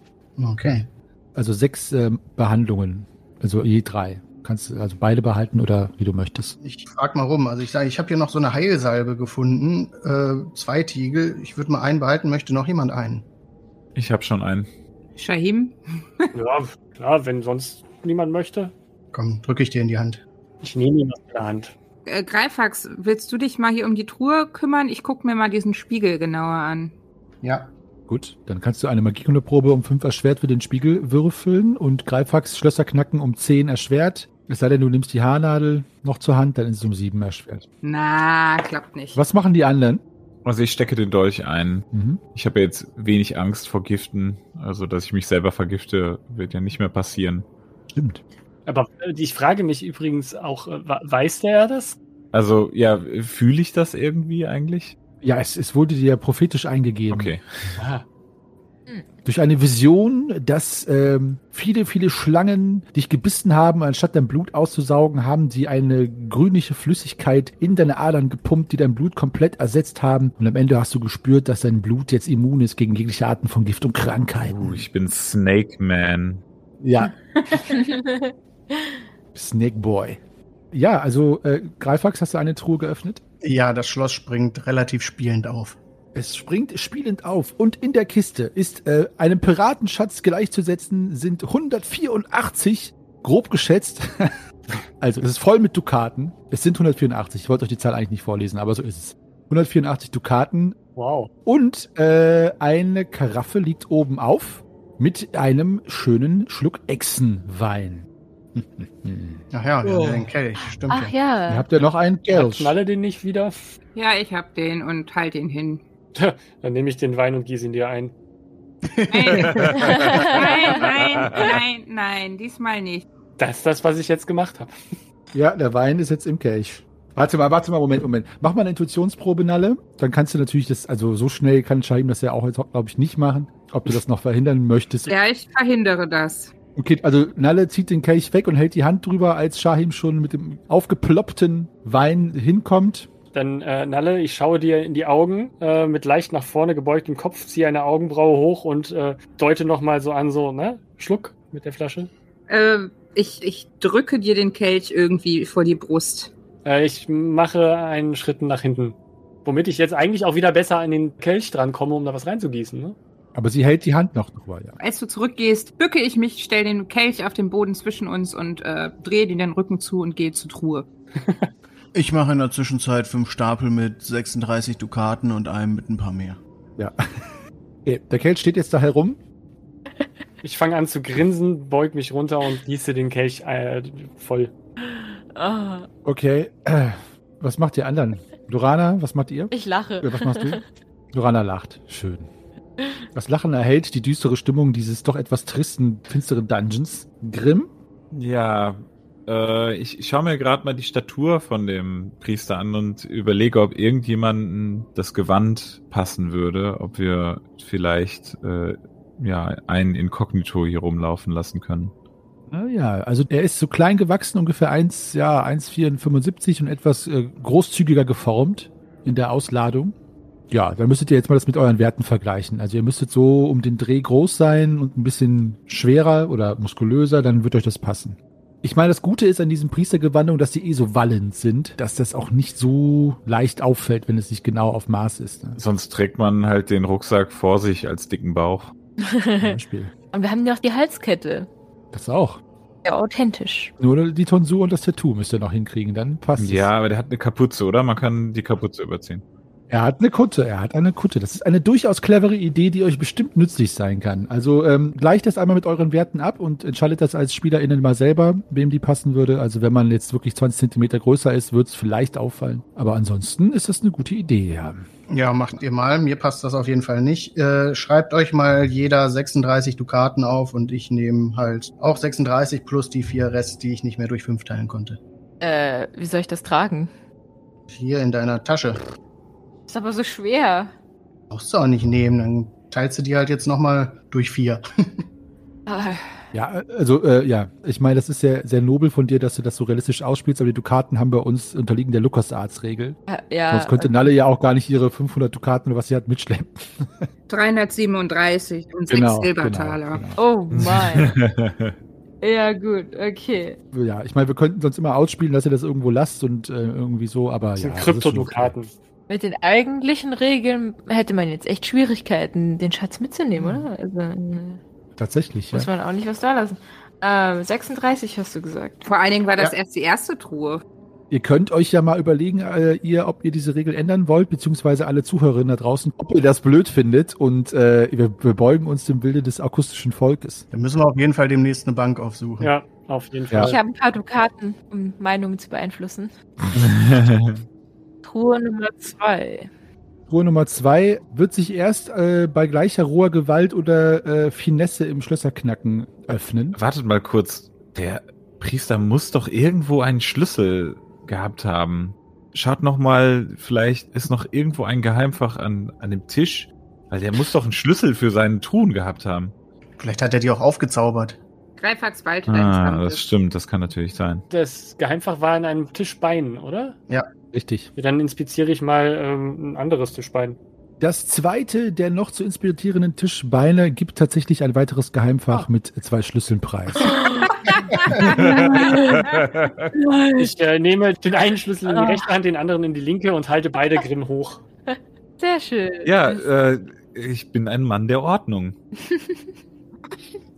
Okay. Also sechs ähm, Behandlungen, also je drei. Kannst du also beide behalten oder wie du möchtest. Ich frag mal rum. Also ich sage, ich habe hier noch so eine Heilsalbe gefunden. Äh, zwei Tiegel. Ich würde mal einen behalten. Möchte noch jemand einen? Ich habe schon einen. Shahim? Ja, klar, wenn sonst niemand möchte. Komm, drücke ich dir in die Hand. Ich nehme ihn aus der Hand. Äh, Greifax, willst du dich mal hier um die Truhe kümmern? Ich gucke mir mal diesen Spiegel genauer an. Ja. Gut, dann kannst du eine Magiekundeprobe um 5 erschwert für den Spiegel würfeln und Greifax Schlösser knacken um 10 erschwert. Es sei denn, du nimmst die Haarnadel noch zur Hand, dann ist es um 7 erschwert. Na, klappt nicht. Was machen die anderen? Also ich stecke den Dolch ein. Mhm. Ich habe jetzt wenig Angst vor Giften. Also, dass ich mich selber vergifte, wird ja nicht mehr passieren. Stimmt. Aber äh, ich frage mich übrigens auch, äh, weiß der das? Also, ja, fühle ich das irgendwie eigentlich? Ja, es, es wurde dir prophetisch eingegeben. Okay. Ah, Durch eine Vision, dass ähm, viele, viele Schlangen dich gebissen haben, anstatt dein Blut auszusaugen, haben sie eine grünliche Flüssigkeit in deine Adern gepumpt, die dein Blut komplett ersetzt haben. Und am Ende hast du gespürt, dass dein Blut jetzt immun ist gegen jegliche Arten von Gift und Krankheiten. Uh, ich bin Snake Man. Ja, (laughs) Snake Boy. Ja, also äh, Greifax, hast du eine Truhe geöffnet? Ja, das Schloss springt relativ spielend auf. Es springt spielend auf und in der Kiste ist äh, einem Piratenschatz gleichzusetzen sind 184, grob geschätzt. (laughs) also es ist voll mit Dukaten. Es sind 184. Ich wollte euch die Zahl eigentlich nicht vorlesen, aber so ist es. 184 Dukaten wow. und äh, eine Karaffe liegt oben auf mit einem schönen Schluck Echsenwein. Ach ja, wir Oh. haben den Kelch. Stimmt Ach ja. Ihr ja. habt ja noch einen Kelch. Knalle den nicht wieder? Ja, ich hab den und halt ihn hin. (laughs) Dann nehme ich den Wein und gieße ihn dir ein. Nein, (laughs) nein, nein, nein, nein, diesmal nicht. Das ist das, was ich jetzt gemacht habe. Ja, der Wein ist jetzt im Kelch. Warte mal, warte mal, Moment, Moment. Mach mal eine Intuitionsprobe, Nalle. Dann kannst du natürlich das, also so schnell kann Shahim das ja auch jetzt, glaube ich, nicht machen. Ob du das noch verhindern möchtest. Ja, ich verhindere das. Okay, also Nalle zieht den Kelch weg und hält die Hand drüber, als Shahim schon mit dem aufgeploppten Wein hinkommt. Dann, äh, Nalle, ich schaue dir in die Augen äh, mit leicht nach vorne gebeugtem Kopf, ziehe eine Augenbraue hoch und äh, deute nochmal so an, so, ne? Schluck mit der Flasche. Äh, ich, ich drücke dir den Kelch irgendwie vor die Brust. Äh, ich mache einen Schritt nach hinten. Womit ich jetzt eigentlich auch wieder besser an den Kelch drankomme, um da was reinzugießen, ne? Aber sie hält die Hand noch drüber, ja. Als du zurückgehst, bücke ich mich, stell den Kelch auf den Boden zwischen uns und äh, drehe dir den Rücken zu und gehe zur Truhe. (laughs) Ich mache in der Zwischenzeit fünf Stapel mit 36 Dukaten und einem mit ein paar mehr. Ja. Der Kelch steht jetzt da herum. Ich fange an zu grinsen, beug mich runter und gieße den Kelch äh, voll. Ah, Okay. Äh, was macht ihr anderen? Lorana, was macht ihr? ich lache. Was machst du? (laughs) Lorana lacht. Schön. Das Lachen erhält die düstere Stimmung dieses doch etwas tristen, finsteren Dungeons. Grimm? Ja, äh, ich, ich schaue mir gerade mal die Statur von dem Priester an und überlege, ob irgendjemanden das Gewand passen würde, ob wir vielleicht äh, ja einen Inkognito hier rumlaufen lassen können. Ah, ja, also er ist so klein gewachsen, ungefähr 1, ja, 1,475 und etwas äh, großzügiger geformt in der Ausladung. Ja, dann müsstet ihr jetzt mal das mit euren Werten vergleichen. Also ihr müsstet so um den Dreh groß sein und ein bisschen schwerer oder muskulöser, dann wird euch das passen. Ich meine, das Gute ist an diesen Priestergewandungen, dass die eh so wallend sind, dass das auch nicht so leicht auffällt, wenn es nicht genau auf Maß ist. Ne? Sonst trägt man halt den Rucksack vor sich als dicken Bauch. Zum (laughs) Beispiel. Und wir haben ja auch die Halskette. Das auch. Ja, authentisch. Nur die Tonsur und das Tattoo müsst ihr noch hinkriegen, dann passt es. Ja, aber der hat eine Kapuze, oder? Man kann die Kapuze überziehen. Er hat eine Kutte, er hat eine Kutte. Das ist eine durchaus clevere Idee, die euch bestimmt nützlich sein kann. Also ähm, gleicht das einmal mit euren Werten ab und entscheidet das als SpielerInnen mal selber, wem die passen würde. Also wenn man jetzt wirklich 20 Zentimeter größer ist, wird es vielleicht auffallen. Aber ansonsten ist das eine gute Idee, ja. Ja, macht ihr mal. Mir passt das auf jeden Fall nicht. Äh, schreibt euch mal jeder 36 Dukaten auf und ich nehme halt auch 36 plus die vier Rest, die ich nicht mehr durch fünf teilen konnte. Äh, wie soll ich das tragen? Hier in deiner Tasche. Ist aber so schwer. Brauchst du auch nicht nehmen, dann teilst du die halt jetzt nochmal durch vier. (laughs) Ah, Ja, also äh, ja, ich meine, das ist sehr, sehr nobel von dir, dass du das so realistisch ausspielst, aber die Dukaten haben bei uns unterliegen der LucasArts-Regel. Ja, Sonst könnte Nalle ja auch gar nicht ihre 500 Dukaten oder was sie hat mitschleppen. (laughs) 337 und 6 Genau, Silbertaler. genau, Oh mein. (laughs) ja, gut, okay. genau. Ja, ich meine, wir könnten sonst immer ausspielen, dass ihr das irgendwo lasst und äh, irgendwie so, aber Das ja. sind schon Kryptodukaten. Mit den eigentlichen Regeln hätte man jetzt echt Schwierigkeiten, den Schatz mitzunehmen, oder? Also, äh. Tatsächlich, ja. muss man auch nicht was da lassen. Ähm, 36 hast du gesagt. Vor allen Dingen war das Ja. erst die erste Truhe. Ihr könnt euch ja mal überlegen, äh, ihr, ob ihr diese Regel ändern wollt, beziehungsweise alle Zuhörerinnen da draußen, ob ihr das blöd findet und äh, wir, wir beugen uns dem Wilde des akustischen Volkes. Dann müssen wir auf jeden Fall demnächst eine Bank aufsuchen. Ja, auf jeden Ja. Fall. Ich habe ein paar Dukaten, um Meinungen zu beeinflussen. (laughs) (laughs) Truhe Nummer 2. Truhe Nummer zwei wird sich erst äh, bei gleicher roher Gewalt oder äh, Finesse im Schlösserknacken öffnen. Wartet mal kurz. Der Priester muss doch irgendwo einen Schlüssel gehabt haben. Schaut noch mal, vielleicht ist noch irgendwo ein Geheimfach an, an dem Tisch. Weil der muss doch einen Schlüssel für seinen Truhen gehabt haben. Vielleicht hat er die auch aufgezaubert. Greifax Wald Ah, das stimmt, das kann natürlich sein. Das Geheimfach war in einem Tischbein, oder? Richtig. Ja, dann inspiziere ich mal ähm, ein anderes Tischbein. Das zweite der noch zu inspirierenden Tischbeine gibt tatsächlich ein weiteres Geheimfach Ah. mit zwei Schlüsseln preis. (laughs) Ich äh, nehme den einen Schlüssel in die Ah. rechte Hand, den anderen in die linke und halte beide grimm hoch. Sehr schön. Ja, äh, ich bin ein Mann der Ordnung. (laughs)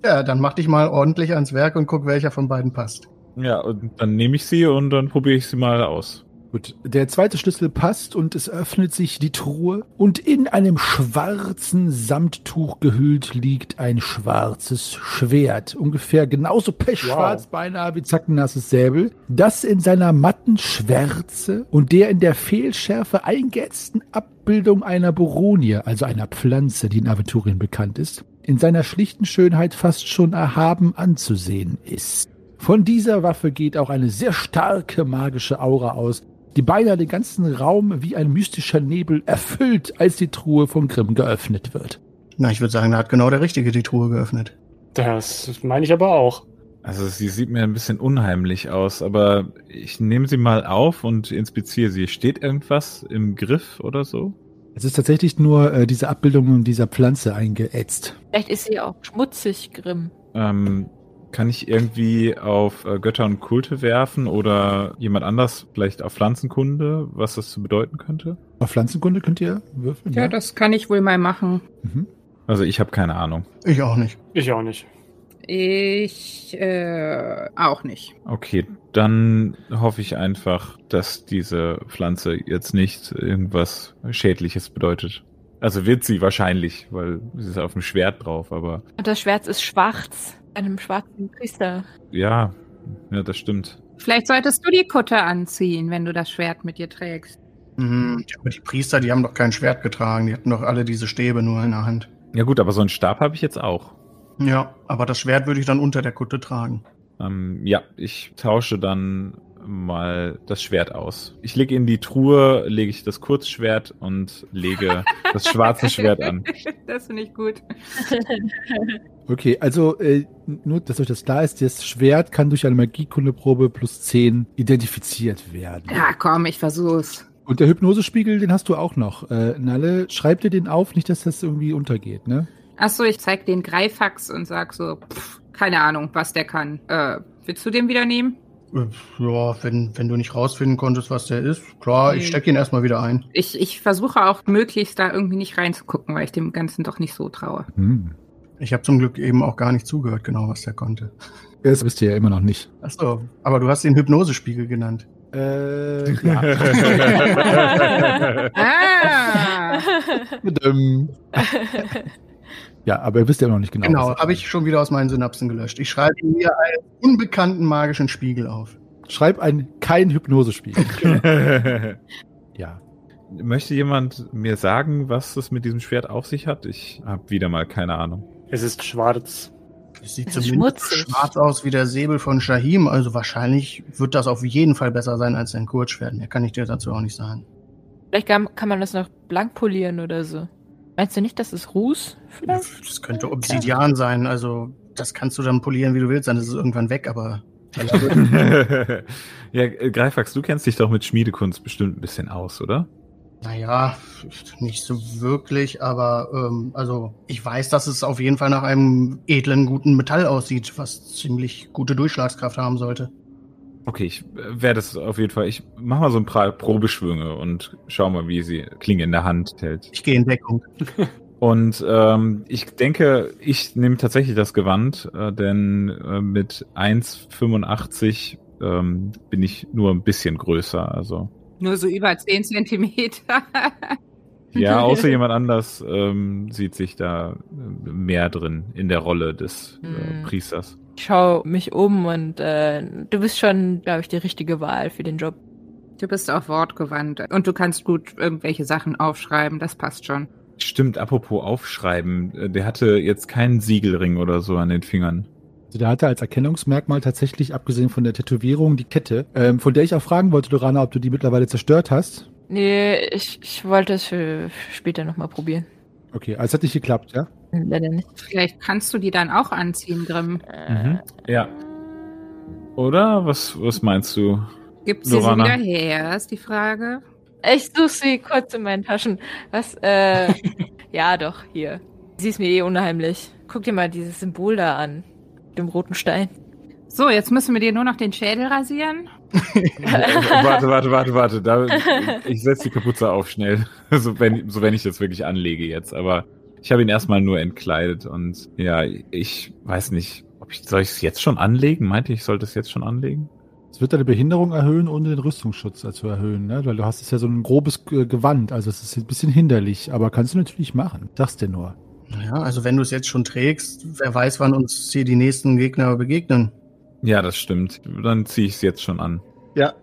Ja, dann mach dich mal ordentlich ans Werk und guck, welcher von beiden passt. Ja, und dann nehme ich sie und dann probiere ich sie mal aus. Gut, der zweite Schlüssel passt und es öffnet sich die Truhe und in einem schwarzen Samttuch gehüllt liegt ein schwarzes Schwert, ungefähr genauso pechschwarz Wow. beinahe wie zackennasses Säbel, das in seiner matten Schwärze und der in der Fehlschärfe eingeätzten Abbildung einer Boronie, also einer Pflanze, die in Aventurien bekannt ist, in seiner schlichten Schönheit fast schon erhaben anzusehen ist. Von dieser Waffe geht auch eine sehr starke magische Aura aus, die beinahe den ganzen Raum wie ein mystischer Nebel erfüllt, als die Truhe von Grimm geöffnet wird. Na, ich würde sagen, da hat genau der Richtige die Truhe geöffnet. Das meine ich aber auch. Also sie sieht mir ein bisschen unheimlich aus, aber ich nehme sie mal auf und inspiziere sie. Steht irgendwas im Griff oder so? Es ist tatsächlich nur äh, diese Abbildung dieser Pflanze eingeätzt. Vielleicht ist sie auch schmutzig, Grimm. Ähm, kann ich irgendwie auf äh, Götter und Kulte werfen oder jemand anders vielleicht auf Pflanzenkunde, was das zu bedeuten könnte? Auf Pflanzenkunde könnt ihr würfeln? Ja, das kann ich wohl mal machen. Mhm. Also ich habe keine Ahnung. Ich auch nicht. Ich auch nicht. Ich äh, auch nicht. Okay, dann hoffe ich einfach, dass diese Pflanze jetzt nicht irgendwas Schädliches bedeutet. Also wird sie wahrscheinlich, weil sie ist auf dem Schwert drauf, aber Und das Schwert ist schwarz. Einem schwarzen Priester. ja, ja, das stimmt. Vielleicht solltest du die Kutte anziehen, wenn du das Schwert mit dir trägst. Mhm. Aber die Priester, die haben doch kein Schwert getragen. Die hatten doch alle diese Stäbe nur in der Hand. Ja gut, aber so einen Stab habe ich jetzt auch. Ja, aber das Schwert würde ich dann unter der Kutte tragen. Ähm, ja, ich tausche dann mal das Schwert aus. Ich lege in die Truhe, lege ich das Kurzschwert und lege das schwarze Schwert an. (laughs) Das finde ich gut. (laughs) Okay, also äh, nur, dass euch das klar ist, das Schwert kann durch eine Magiekundeprobe plus 10 identifiziert werden. Ja, komm, ich versuch's. Und der Hypnosespiegel, den hast du auch noch. Äh, Nalle, schreib dir den auf, nicht, dass das irgendwie untergeht, ne? Achso, ich zeig den Greifax und sag so, pff, keine Ahnung, was der kann. Äh, willst du den wieder nehmen? Äh, Ja, wenn, wenn du nicht rausfinden konntest, was der ist, klar, ich stecke ihn erstmal wieder ein. Ich, ich versuche auch möglichst da irgendwie nicht reinzugucken, weil ich dem Ganzen doch nicht so traue. Hm. Ich habe zum Glück eben auch gar nicht zugehört, genau was der konnte. Das wisst ihr ja immer noch nicht. Achso, aber du hast den Hypnosespiegel genannt. Äh, ja. (laughs) (laughs) Ah! (laughs) Ja, aber ihr wisst ja noch nicht genau. Genau, habe ich schon wieder aus meinen Synapsen gelöscht. Ich schreibe mir einen unbekannten magischen Spiegel auf. Schreib ein kein Hypnosespiegel. (laughs) (laughs) ja. Möchte jemand mir sagen, was es mit diesem Schwert auf sich hat? Ich habe wieder mal keine Ahnung. Es ist schwarz. Es sieht Es ist zumindest schmutzig. schwarz aus wie der Säbel von Shahim, also wahrscheinlich wird das auf jeden Fall besser sein als ein Kurzschwert. Mehr kann ich dir dazu auch nicht sagen. Vielleicht kann, kann man das noch blank polieren oder so. Meinst du nicht, das ist Ruß? Vielleicht? Das könnte Obsidian sein, also das kannst du dann polieren, wie du willst, dann ist es irgendwann weg, aber (laughs) ja, Greifax, du kennst dich doch mit Schmiedekunst bestimmt ein bisschen aus, oder? Naja, nicht so wirklich, aber ähm, also ich weiß, dass es auf jeden Fall nach einem edlen, guten Metall aussieht, was ziemlich gute Durchschlagskraft haben sollte. Okay, ich äh, werde es auf jeden Fall. Ich mach mal so ein paar Probeschwünge und schau mal, wie sie Klinge in der Hand hält. Ich gehe in Deckung. (laughs) Und ähm, ich denke, ich nehme tatsächlich das Gewand, äh, denn äh, mit 1,85 ähm, bin ich nur ein bisschen größer. Also Nur so über 10 Zentimeter. (laughs) ja, (laughs) außer jemand anders ähm, sieht sich da äh, mehr drin in der Rolle des äh, Hm. Priesters. Ich schau mich um und äh, du bist schon, glaube ich, die richtige Wahl für den Job. Du bist auch wortgewandt und du kannst gut irgendwelche Sachen aufschreiben, das passt schon. Stimmt, apropos aufschreiben, äh, der hatte jetzt keinen Siegelring oder so an den Fingern. Also der hatte als Erkennungsmerkmal tatsächlich, abgesehen von der Tätowierung, die Kette, ähm, von der ich auch fragen wollte, Dorana, ob du die mittlerweile zerstört hast. Nee, ich, ich wollte es für später nochmal probieren. Okay, also es hat nicht geklappt, ja? Leider nicht. Vielleicht kannst du die dann auch anziehen, Grimm. Mhm. Ja. Oder? Was, was meinst du? Gibt sie wieder her, ist die Frage. Ich suche sie kurz in meinen Taschen. Was? Äh, (laughs) ja, doch, hier. Sie ist mir eh unheimlich. Guck dir mal dieses Symbol da an. Mit dem roten Stein. So, jetzt müssen wir dir nur noch den Schädel rasieren. (laughs) warte, warte, warte, warte. Da, ich setze die Kapuze auf schnell. (laughs) So wenn, so wenn ich das wirklich anlege jetzt. Aber ich habe ihn erstmal nur entkleidet und ja, ich weiß nicht, ob ich, soll ich es jetzt schon anlegen? Meinte ich, sollte es jetzt schon anlegen? Es wird deine Behinderung erhöhen, ohne den Rüstungsschutz zu erhöhen, ne? Weil du hast es ja so ein grobes äh, Gewand, also es ist ein bisschen hinderlich, aber kannst du natürlich machen. Sag's dir nur. Ja, also wenn du es jetzt schon trägst, wer weiß, wann uns hier die nächsten Gegner begegnen. Ja, das stimmt. Dann ziehe ich es jetzt schon an. Ja.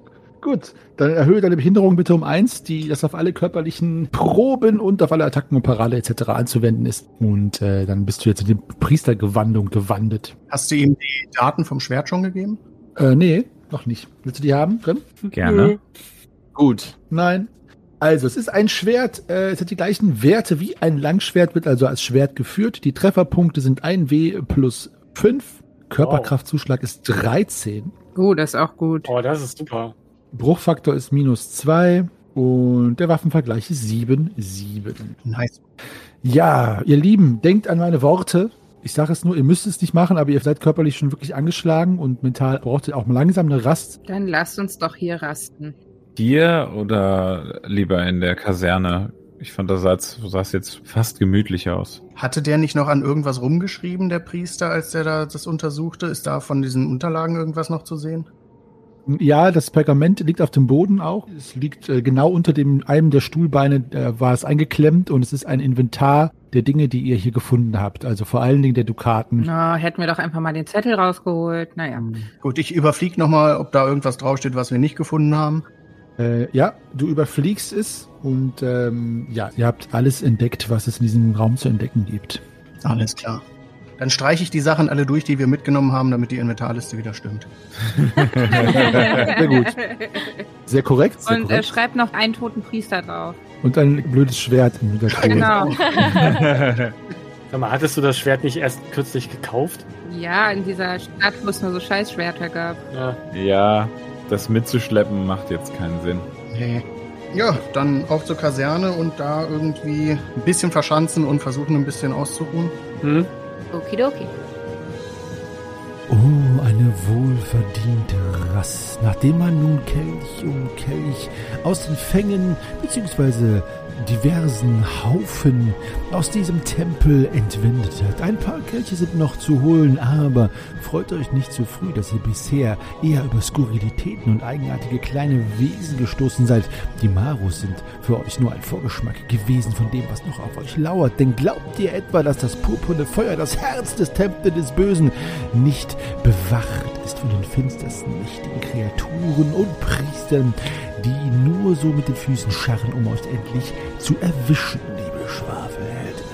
Gut, dann erhöhe deine Behinderung bitte um eins, die das auf alle körperlichen Proben und auf alle Attacken und Parade etc. anzuwenden ist. Und äh, dann bist du jetzt in die Priestergewandung gewandet. Hast du ihm die Daten vom Schwert schon gegeben? Äh, nee, noch nicht. Willst du die haben, Grimm? Gerne. Gut. Nein. Also, es ist ein Schwert, äh, es hat die gleichen Werte wie ein Langschwert, wird also als Schwert geführt. Die Trefferpunkte sind 1W plus 5. Körperkraftzuschlag ist 13. Oh, das ist auch gut. Oh, das ist super. Bruchfaktor ist minus 2. Und der Waffenvergleich ist 7, 7. Nice. Ja, ihr Lieben, denkt an meine Worte. Ich sage es nur, ihr müsst es nicht machen, aber ihr seid körperlich schon wirklich angeschlagen und mental braucht ihr auch mal langsam eine Rast. Dann lasst uns doch hier rasten. Hier oder lieber in der Kaserne? Ich fand, das sah, sah es jetzt fast gemütlich aus. Hatte der nicht noch an irgendwas rumgeschrieben, der Priester, als der da das untersuchte? Ist da von diesen Unterlagen irgendwas noch zu sehen? Ja, das Pergament liegt auf dem Boden auch. Es liegt äh, genau unter dem einem der Stuhlbeine, äh, war es eingeklemmt und es ist ein Inventar der Dinge, die ihr hier gefunden habt. Also vor allen Dingen der Dukaten. Na, hätten wir doch einfach mal den Zettel rausgeholt. Naja. Gut, ich überfliege nochmal, ob da irgendwas draufsteht, was wir nicht gefunden haben. Äh, ja, du überfliegst es und ähm, ja, ihr habt alles entdeckt, was es in diesem Raum zu entdecken gibt. Alles klar. Dann streiche ich die Sachen alle durch, die wir mitgenommen haben, damit die Inventarliste wieder stimmt. (laughs) Sehr gut. Sehr korrekt. Sehr Und äh, korrekt. schreibt noch einen toten Priester drauf. und ein blödes Schwert im Hintergrund. Genau. (laughs) Sag mal, hattest du das Schwert nicht erst kürzlich gekauft? Ja, in dieser Stadt, wo es nur so Scheißschwerter gab. Ja. ja, das mitzuschleppen macht jetzt keinen Sinn. Nee. Ja, dann auf zur Kaserne und da irgendwie ein bisschen verschanzen und versuchen ein bisschen auszuruhen. Hm? Okidoki. Oh, eine wohlverdiente Rast, nachdem man nun Kelch um Kelch aus den Fängen bzw. diversen Haufen aus diesem Tempel entwendet hat. Ein paar Kelche sind noch zu holen, aber freut euch nicht zu früh, dass ihr bisher eher über Skurrilitäten und eigenartige kleine Wesen gestoßen seid. Die Marus sind für euch nur ein Vorgeschmack gewesen von dem, was noch auf euch lauert. Denn glaubt ihr etwa, dass das purpurne Feuer, das Herz des Tempels des Bösen, nicht bewacht ist von den finstersten mächtigen Kreaturen und Priestern, die nur so mit den Füßen scharren, um euch endlich zu erwischen, liebe Schwafelheldinnen.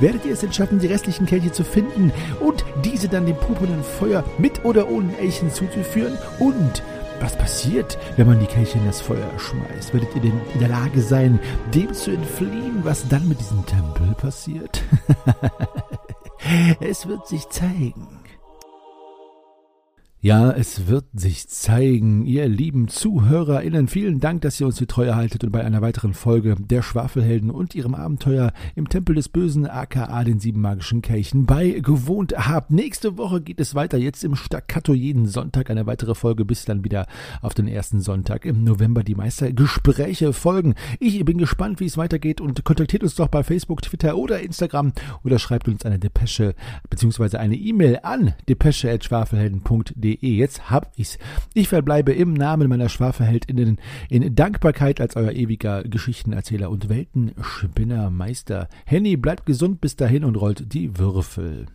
Werdet ihr es denn schaffen, die restlichen Kelche zu finden und diese dann dem purpurnen Feuer mit oder ohne Elchen zuzuführen? Und was passiert, wenn man die Kelche in das Feuer schmeißt? Werdet ihr denn in der Lage sein, dem zu entfliehen, was dann mit diesem Tempel passiert? (laughs) Es wird sich zeigen. Ja, es wird sich zeigen, ihr lieben ZuhörerInnen. Vielen Dank, dass ihr uns die Treue haltet und bei einer weiteren Folge der Schwafelhelden und ihrem Abenteuer im Tempel des Bösen, aka den sieben magischen Kelchen, bei gewohnt habt. Nächste Woche geht es weiter, jetzt im Staccato jeden Sonntag eine weitere Folge, bis dann wieder auf den ersten Sonntag im November die Meistergespräche folgen. Ich bin gespannt, wie es weitergeht und kontaktiert uns doch bei Facebook, Twitter oder Instagram oder schreibt uns eine Depesche bzw. eine E-Mail an depesche.schwafelhelden.de Jetzt hab ich's. Ich verbleibe im Namen meiner Schwafelheldinnen in Dankbarkeit als euer ewiger Geschichtenerzähler und Weltenspinnermeister. Henny bleibt gesund bis dahin und rollt die Würfel.